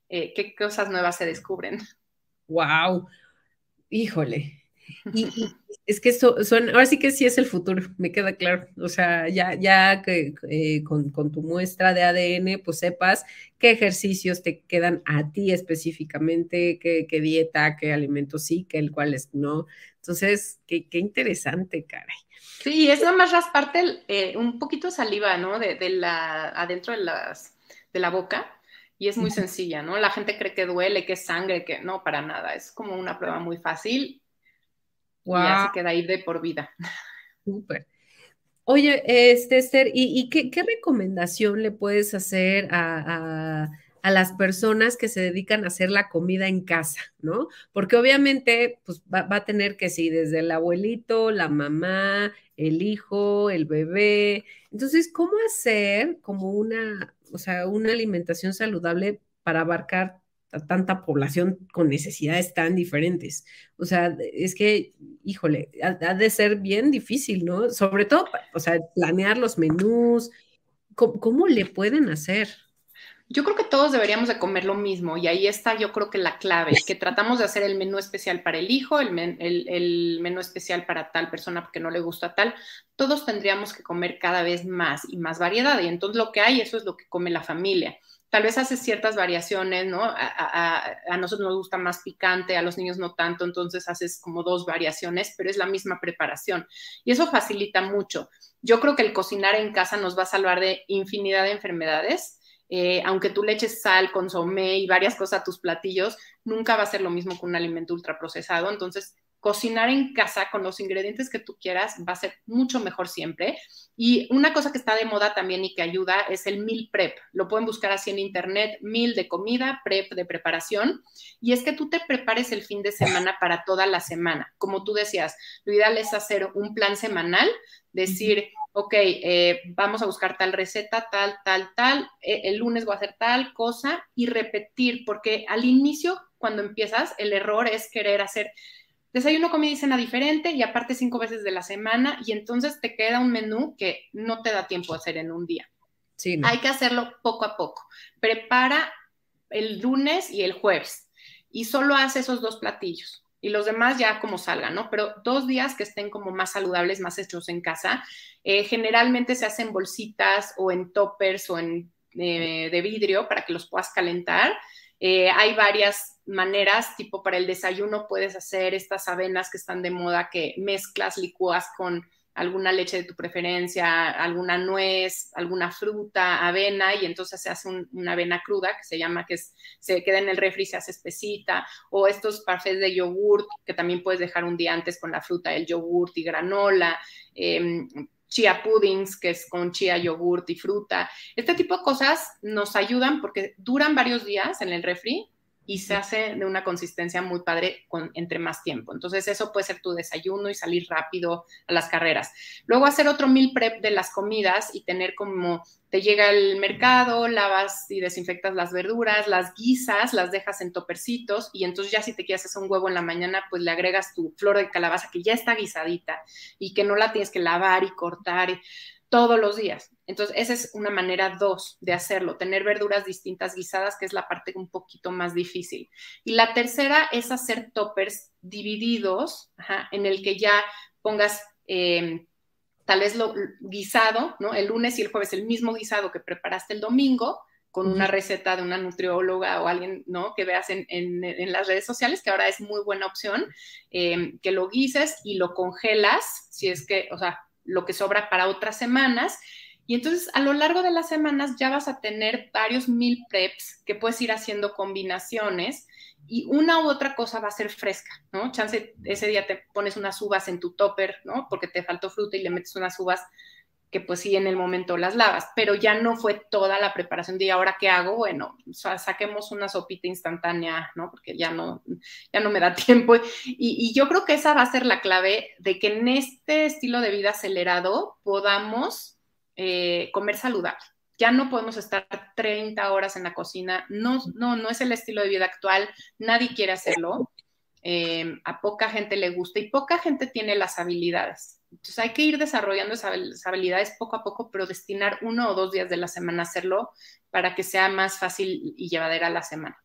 eh, qué cosas nuevas se descubren. ¡Wow! Híjole. Y, es que esto son, ahora sí que sí es el futuro, me queda claro. O sea, ya, ya que eh, con, tu muestra de ADN, pues sepas qué ejercicios te quedan a ti específicamente, qué, qué dieta, qué alimentos sí, qué el cuáles no. Entonces, qué, qué interesante, caray. Sí, es nada más rasparte eh, un poquito de saliva, ¿no? De, la, adentro de, las, de la boca. Y es muy sencilla, ¿no? La gente cree que duele, que es sangre, que no, para nada. Es como una prueba muy fácil. Y ya se queda ahí de por vida. Súper. Oye, este, Esther, ¿y, qué, recomendación le puedes hacer a a las personas que se dedican a hacer la comida en casa, ¿no? Porque obviamente, pues va, a tener que sí, desde el abuelito, la mamá, el hijo, el bebé. Entonces, ¿cómo hacer como una, o sea, una alimentación saludable para abarcar a tanta población con necesidades tan diferentes? O sea, es que, híjole, ha, de ser bien difícil, ¿no? Sobre todo, o sea, planear los menús, cómo le pueden hacer? Yo creo que todos deberíamos de comer lo mismo y ahí está yo creo que la clave, que tratamos de hacer el menú especial para el hijo, el, menú especial para tal persona porque no le gusta tal. Todos tendríamos que comer cada vez más y más variedad y entonces lo que hay, eso es lo que come la familia. Tal vez hace ciertas variaciones, ¿no? A, a nosotros nos gusta más picante, a los niños no tanto, entonces haces como dos variaciones, pero es la misma preparación y eso facilita mucho. Yo creo que el cocinar en casa nos va a salvar de infinidad de enfermedades eh, aunque tú le eches sal, consomé y varias cosas a tus platillos, nunca va a ser lo mismo que un alimento ultraprocesado. Entonces, cocinar en casa con los ingredientes que tú quieras va a ser mucho mejor siempre. Y una cosa que está de moda también y que ayuda es el meal prep. Lo pueden buscar así en internet, meal de comida, prep de preparación. Y es que tú te prepares el fin de semana para toda la semana. Como tú decías, lo ideal es hacer un plan semanal, decir, ok, eh, vamos a buscar tal receta, tal, tal, tal, eh, el lunes voy a hacer tal cosa y repetir, porque al inicio, cuando empiezas, el error es querer hacer desayuno, comida y cena diferente y aparte cinco veces de la semana y entonces te queda un menú que no te da tiempo a hacer en un día. Sí, Hay que hacerlo poco a poco. Prepara el lunes y el jueves. Y solo hace esos dos platillos. Y los demás ya como salgan, ¿no? Pero dos días que estén como más saludables, más hechos en casa. Eh, generalmente se hacen bolsitas o en toppers o en eh, de vidrio para que los puedas calentar. Eh, hay varias maneras, tipo para el desayuno puedes hacer estas avenas que están de moda que mezclas, licúas con alguna leche de tu preferencia, alguna nuez, alguna fruta, avena, y entonces se hace una avena cruda que se llama, que se queda en el refri se hace espesita, o estos parfaits de yogurt que también puedes dejar un día antes con la fruta, el yogurt y granola, em, chia puddings, que es con chía, yogurt y fruta. Este tipo de cosas nos ayudan porque duran varios días en el refri y se hace de una consistencia muy padre con, entre más tiempo. Entonces eso puede ser tu desayuno y salir rápido a las carreras. Luego hacer otro meal prep de las comidas y tener como te llega el mercado, lavas y desinfectas las verduras, las guisas, las dejas en topercitos y entonces ya si te quieres hacer un huevo en la mañana, pues le agregas tu flor de calabaza que ya está guisadita y que no la tienes que lavar y cortar todos los días. Entonces, esa es una manera dos de hacerlo, tener verduras distintas guisadas, que es la parte un poquito más difícil. Y la tercera es hacer toppers divididos, en el que ya pongas em, tal vez lo guisado, ¿no? El lunes y el jueves el mismo guisado que preparaste el domingo, con una receta de una nutrióloga o alguien, ¿no? Que veas en, las redes sociales, que ahora es muy buena opción, em, que lo guises y lo congelas, si es que, o sea, lo que sobra para otras semanas. Y entonces a lo largo de las semanas ya vas a tener varios meal preps que puedes ir haciendo combinaciones y una u otra cosa va a ser fresca, ¿no? Chance, ese día te pones unas uvas en tu topper, ¿no? Porque te faltó fruta y le metes unas uvas que pues sí en el momento las lavas, pero ya no fue toda la preparación de ahora qué hago, bueno, saquemos una sopita instantánea, ¿no? Porque ya no, ya no me da tiempo. Y, yo creo que esa va a ser la clave de que en este estilo de vida acelerado podamos eh, comer saludable. Ya no podemos estar 30 horas en la cocina, no, no, no es el estilo de vida actual, nadie quiere hacerlo. Eh, a poca gente le gusta y poca gente tiene las habilidades. Entonces hay que ir desarrollando esas habilidades poco a poco, pero destinar uno o dos días de la semana a hacerlo para que sea más fácil y llevadera la semana.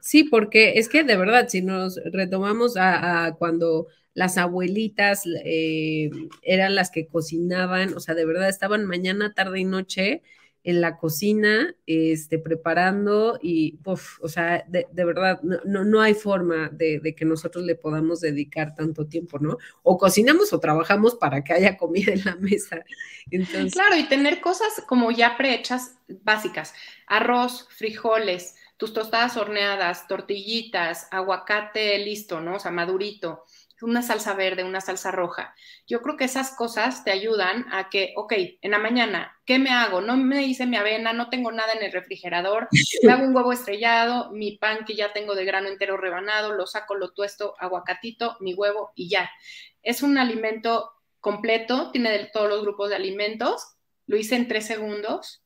Sí, porque es que de verdad, si nos retomamos a, cuando las abuelitas eh, eran las que cocinaban, o sea, de verdad estaban mañana, tarde y noche en la cocina, este, preparando y, o sea, de, verdad, no, no, hay forma de, que nosotros le podamos dedicar tanto tiempo, ¿no? O cocinamos o trabajamos para que haya comida en la mesa. Claro, y tener cosas como ya prehechas básicas, arroz, frijoles, tus tostadas horneadas, tortillitas, aguacate listo, ¿no? O sea, madurito una salsa verde, una salsa roja. Yo creo que esas cosas te ayudan a que, ok, en la mañana, ¿qué me hago? No me hice mi avena, no tengo nada en el refrigerador, me hago un huevo estrellado, mi pan que ya tengo de grano entero rebanado, lo saco, lo tuesto, aguacatito, mi huevo y ya. Es un alimento completo, tiene de todos los grupos de alimentos, lo hice en tres segundos.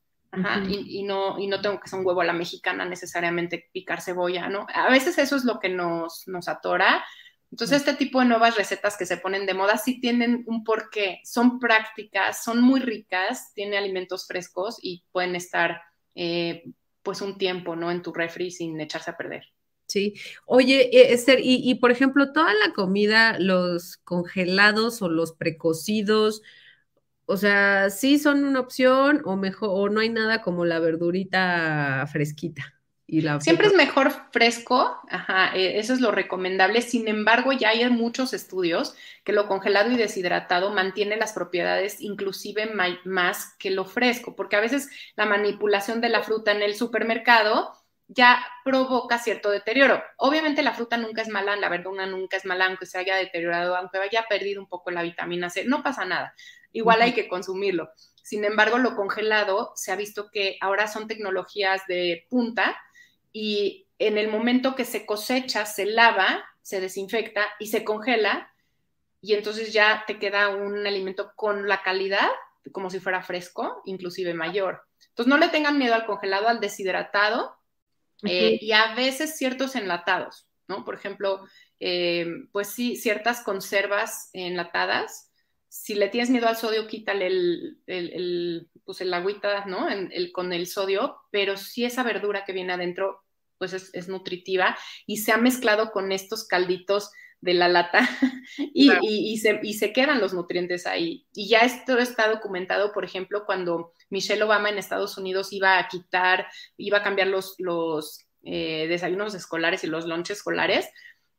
y, no, y no tengo que ser un huevo a la mexicana necesariamente picar cebolla, ¿no? A veces eso es lo que nos, nos atora, entonces, este tipo de nuevas recetas que se ponen de moda sí tienen un porqué, son prácticas, son muy ricas, tienen alimentos frescos y pueden estar eh, pues un tiempo, ¿no? En tu refri sin echarse a perder. Sí. Oye, eh, Esther, y, y, por ejemplo, toda la comida, los congelados o los precocidos, o sea, sí son una opción o mejor, o no hay nada como la verdurita fresquita. Siempre es mejor fresco, ajá, e, eso es lo recomendable. Sin embargo, ya hay muchos estudios que lo congelado y deshidratado mantiene las propiedades inclusive más que lo fresco, porque a veces la manipulación de la fruta en el supermercado ya provoca cierto deterioro. Obviamente la fruta nunca es mala, la verdura nunca es mala, aunque se haya deteriorado, aunque haya perdido un poco la vitamina C, no pasa nada. Igual hay que consumirlo. Sin embargo, lo congelado se ha visto que ahora son tecnologías de punta, y en el momento que se cosecha, se lava, se desinfecta y se congela y entonces ya te queda un alimento con la calidad como si fuera fresco, inclusive mayor. Entonces no le tengan miedo al congelado, al deshidratado eh, y a veces ciertos enlatados, ¿no? Por ejemplo, eh, pues sí, ciertas conservas enlatadas. Si le tienes miedo al sodio, quítale el, pues el agüita, ¿no? el, con el sodio, pero si esa verdura que viene adentro pues es, nutritiva y se ha mezclado con estos calditos de la lata y, se, y, se, quedan los nutrientes ahí. Y ya esto está documentado, por ejemplo, cuando Michelle Obama en Estados Unidos iba a quitar, iba a cambiar los, los eh, desayunos escolares y los lunches escolares,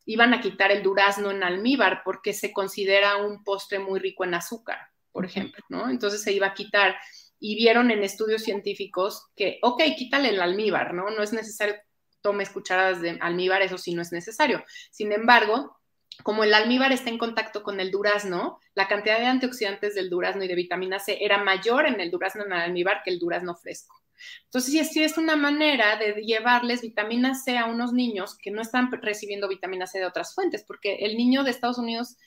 iban a quitar el durazno en almíbar porque se considera un postre muy rico en azúcar, por ejemplo, ¿no? Entonces se iba a quitar y vieron en estudios científicos que, ok, quítale el almíbar, ¿no? No es necesario tomes cucharadas de almíbar, eso sí no es necesario. Sin embargo, como el almíbar está en contacto con el durazno, la cantidad de antioxidantes del durazno y de vitamina C era mayor en el durazno en el almíbar que el durazno fresco. Entonces, sí, es una manera de llevarles vitamina C a unos niños que no están recibiendo vitamina C de otras fuentes, porque el niño de Estados Unidos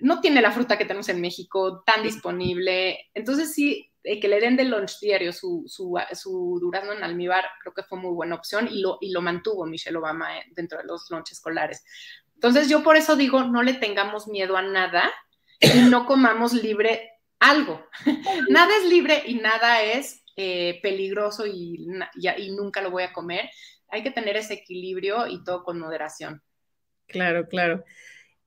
no tiene la fruta que tenemos en México tan disponible. Entonces, sí, eh, que le den de lunch diario su, su, durazno en almíbar, creo que fue muy buena opción y lo, y lo mantuvo Michelle Obama eh, dentro de los lunches escolares. Entonces, yo por eso digo, no le tengamos miedo a nada y no comamos libre algo. nada es libre y nada es eh, peligroso y, y, nunca lo voy a comer. Hay que tener ese equilibrio y todo con moderación. Claro, claro.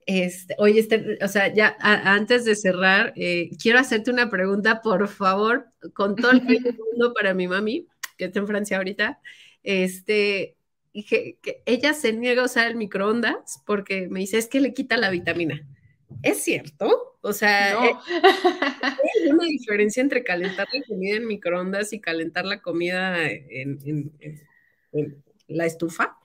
Este, oye, este, o sea, ya antes de cerrar, eh, quiero hacerte una pregunta, por favor, con todo el mundo para mi mami, que está en Francia ahorita. Este, que, que ella se niega a usar el microondas porque me dice es que le quita la vitamina. ¿Es cierto? O sea, eh, ¿hay una diferencia entre calentar la comida en microondas y calentar la comida en, la estufa?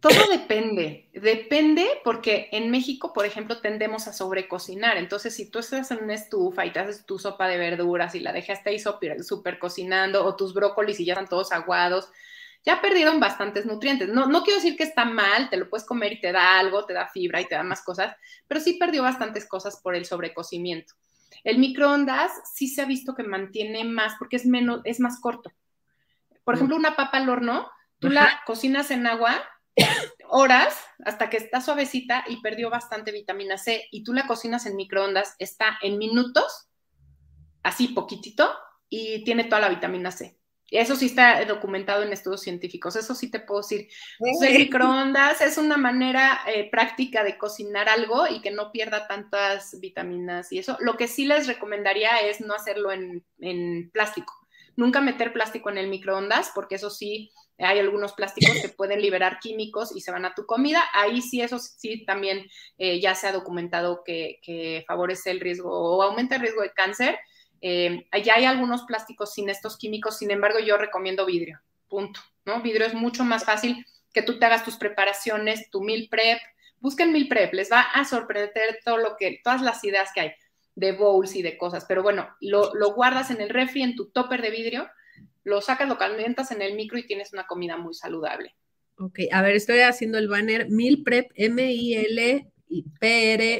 Todo depende, depende porque en México, por ejemplo, tendemos a sobrecocinar. Entonces, si tú estás en una estufa y te haces tu sopa de verduras y la dejaste ahí súper cocinando, o tus brócolis y ya están todos aguados, ya perdieron bastantes nutrientes. No, no quiero decir que está mal, te lo puedes comer y te da algo, te da fibra y te da más cosas, pero sí perdió bastantes cosas por el sobrecocimiento. El microondas sí se ha visto que mantiene más porque es menos, es más corto. Por mm. ejemplo, una papa al horno, tú la cocinas en agua horas hasta que está suavecita y perdió bastante vitamina C y tú la cocinas en microondas, está en minutos, así poquitito, y tiene toda la vitamina C. Eso sí está documentado en estudios científicos, eso sí te puedo decir. el microondas es una manera eh, práctica de cocinar algo y que no pierda tantas vitaminas y eso. Lo que sí les recomendaría es no hacerlo en, plástico. Nunca meter plástico en el microondas, porque eso sí, hay algunos plásticos que pueden liberar químicos y se van a tu comida. Ahí sí, eso sí también eh, ya se ha documentado que, que favorece el riesgo o aumenta el riesgo de cáncer eh, ya hay algunos plásticos sin estos químicos, sin embargo, yo recomiendo vidrio, punto, ¿no? Vidrio es mucho más fácil que tú te hagas tus preparaciones, tu meal prep. Busquen meal prep, les va a sorprender todo lo que, todas las ideas que hay de bowls y de cosas. Pero bueno, lo, guardas en el refri, en tu topper de vidrio, lo sacas, lo calientas en el micro y tienes una comida muy saludable. Ok, a ver, estoy haciendo el banner Meal Prep, M-I-L-P-R.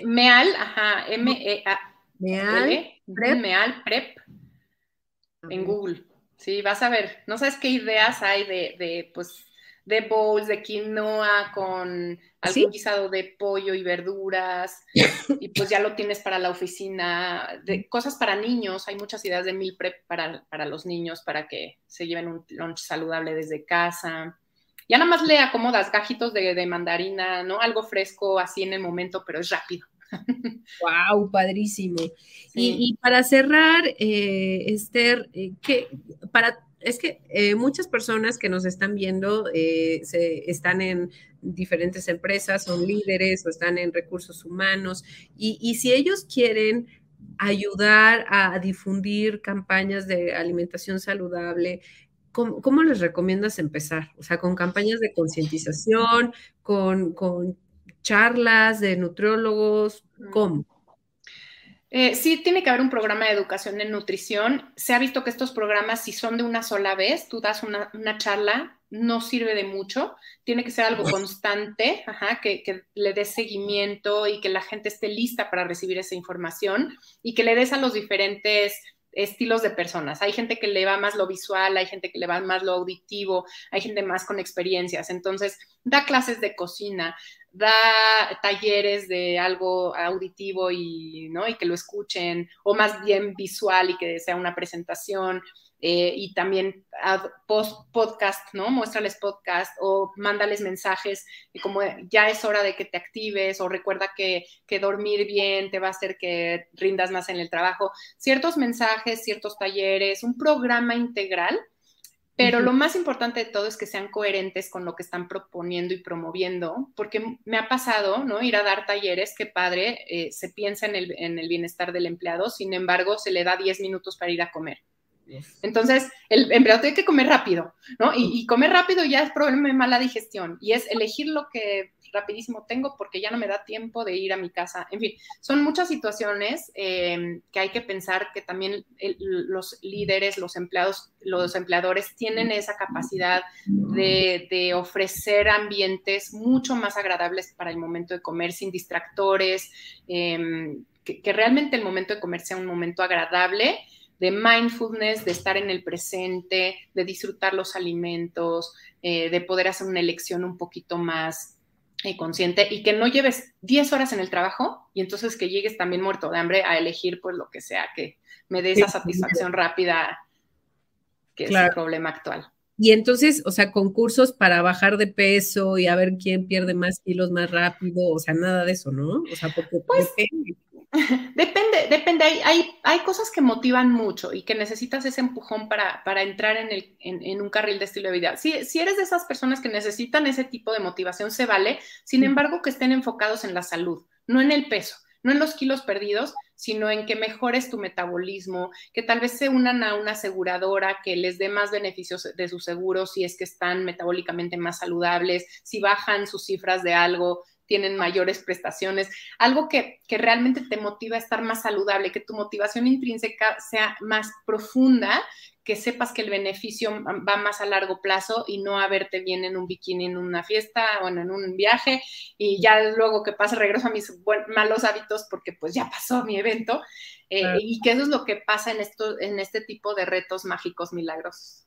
Meal, ajá, M-E-A. Meal Prep. Meal Prep en Google. Sí, vas a ver. No sabes qué ideas hay de, de pues, de bowls, de quinoa con algún guisado de pollo y verduras. y pues ya lo tienes para la oficina. De cosas para niños. Hay muchas ideas de meal prep para, para los niños, para que se lleven un lunch saludable desde casa. Ya nada más le acomodas gajitos de, de mandarina, ¿no? Algo fresco así en el momento, pero es rápido. Wow, padrísimo. Y, para cerrar, eh, Esther, eh, que para es que eh, muchas personas que nos están viendo se, están en diferentes empresas, son líderes o están en recursos humanos, y, si ellos quieren ayudar a difundir campañas de alimentación saludable, ¿cómo, les recomiendas empezar? O sea, con campañas de concientización, con, con charlas de nutriólogos? ¿Cómo? Eh, sí, tiene que haber un programa de educación en nutrición. Se ha visto que estos programas, si son de una sola vez, tú das una, charla, no sirve de mucho. Tiene que ser algo constante, que, que, le des seguimiento y que la gente esté lista para recibir esa información y que le des a los diferentes estilos de personas. Hay gente que le va más lo visual, hay gente que le va más lo auditivo, hay gente más con experiencias. Entonces, da clases de cocina, da talleres de algo auditivo y, ¿no? y que lo escuchen, o más bien visual y que sea una presentación. Eh, y también post podcast, ¿no? Muéstrales podcast o mándales mensajes como ya es hora de que te actives o recuerda que, que, dormir bien te va a hacer que rindas más en el trabajo. Ciertos mensajes, ciertos talleres, un programa integral pero lo más importante de todo es que sean coherentes con lo que están proponiendo y promoviendo, porque me ha pasado, ¿no? Ir a dar talleres, qué padre, eh, se piensa en el, en el bienestar del empleado, sin embargo, se le da 10 minutos para ir a comer. Entonces, el empleado tiene que comer rápido, ¿no? Y, comer rápido ya es problema de mala digestión y es elegir lo que rapidísimo tengo porque ya no me da tiempo de ir a mi casa. En fin, son muchas situaciones em, que hay que pensar que también los líderes, los empleados, los empleadores tienen esa capacidad de, ofrecer ambientes mucho más agradables para el momento de comer, sin distractores, em, que realmente el momento de comer sea un momento agradable de mindfulness, de estar en el presente, de disfrutar los alimentos, eh, de poder hacer una elección un poquito más eh, consciente y que no lleves 10 horas en el trabajo y entonces que llegues también muerto de hambre a elegir pues lo que sea que me dé esa satisfacción rápida que es el problema actual. Y entonces, o sea, concursos para bajar de peso y a ver quién pierde más kilos más rápido, o sea, nada de eso, ¿no? O sea, porque pues, Depende, depende. Hay, hay, cosas que motivan mucho y que necesitas ese empujón para, para entrar en, el, en, un carril de estilo de vida. Si, si eres de esas personas que necesitan ese tipo de motivación, se vale. Sin embargo, que estén enfocados en la salud, no en el peso, no en los kilos perdidos, sino en que mejores tu metabolismo, que tal vez se unan a una aseguradora que les dé más beneficios de su seguro si es que están metabólicamente más saludables, si bajan sus cifras de algo, tienen mayores prestaciones, algo que, realmente te motiva a estar más saludable, que tu motivación intrínseca sea más profunda, que sepas que el beneficio va más a largo plazo y no a verte bien en un bikini en una fiesta o en un viaje y ya luego que pase regreso a mis malos hábitos porque pues ya pasó mi evento eh, y que eso es lo que pasa en, esto, en este tipo de retos mágicos milagrosos.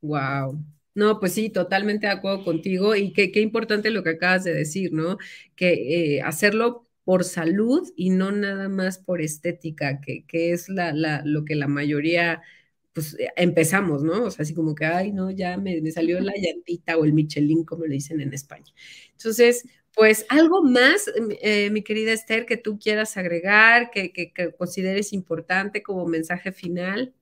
Wow, no, pues sí, totalmente de acuerdo contigo y qué, importante lo que acabas de decir, ¿no? Que eh, hacerlo por salud y no nada más por estética, que, es la, lo que la mayoría, pues eh, empezamos, ¿no? O sea, así como que, ay, no, ya me, salió la llantita o el Michelin, como le dicen en España. Entonces, pues algo más, eh, mi querida Esther, que tú quieras agregar, que, que consideres importante como mensaje final.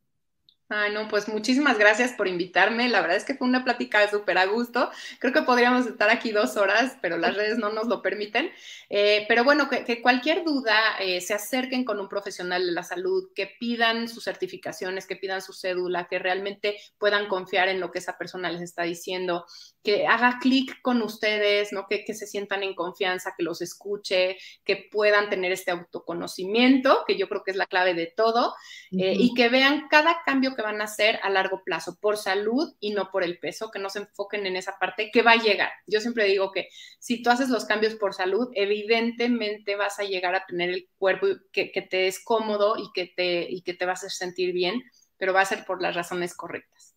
Ay, no, pues muchísimas gracias por invitarme. La verdad es que fue una plática súper a gusto. Creo que podríamos estar aquí dos horas, pero las redes no nos lo permiten. Eh, pero bueno, que, cualquier duda eh, se acerquen con un profesional de la salud, que pidan sus certificaciones, que pidan su cédula, que realmente puedan confiar en lo que esa persona les está diciendo, que haga clic con ustedes, ¿no? Que, que se sientan en confianza, que los escuche, que puedan tener este autoconocimiento, que yo creo que es la clave de todo, eh, y que vean cada cambio que van a hacer a largo plazo, por salud y no por el peso, que no se enfoquen en esa parte que va a llegar. Yo siempre digo que si tú haces los cambios por salud, evidentemente vas a llegar a tener el cuerpo que, te es cómodo y que te, y que te vas a sentir bien, pero va a ser por las razones correctas.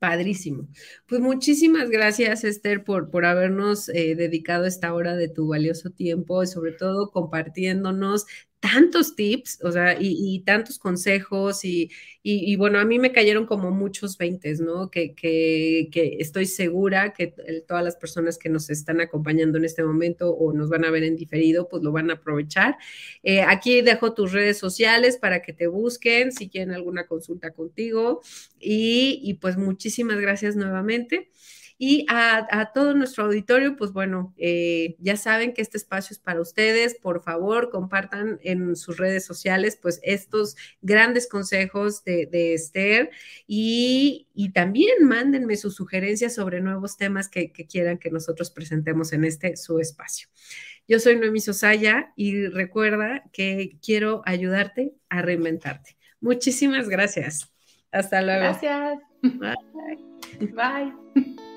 Padrísimo. Pues muchísimas gracias, Esther, por, por habernos eh, dedicado esta hora de tu valioso tiempo y sobre todo compartiéndonos tantos tips, o sea, y, tantos consejos y, y, bueno, a mí me cayeron como muchos veintes, ¿no? Que, que, que, estoy segura que todas las personas que nos están acompañando en este momento o nos van a ver en diferido, pues lo van a aprovechar. Eh, aquí dejo tus redes sociales para que te busquen si quieren alguna consulta contigo y, y pues muchísimas gracias nuevamente. Y a, todo nuestro auditorio, pues bueno, eh, ya saben que este espacio es para ustedes. Por favor, compartan en sus redes sociales, pues estos grandes consejos de, Esther y, también mándenme sus sugerencias sobre nuevos temas que, que quieran que nosotros presentemos en este su espacio. Yo soy Noemi Sosaya y recuerda que quiero ayudarte a reinventarte. Muchísimas gracias. Hasta luego. Gracias. Bye. Bye.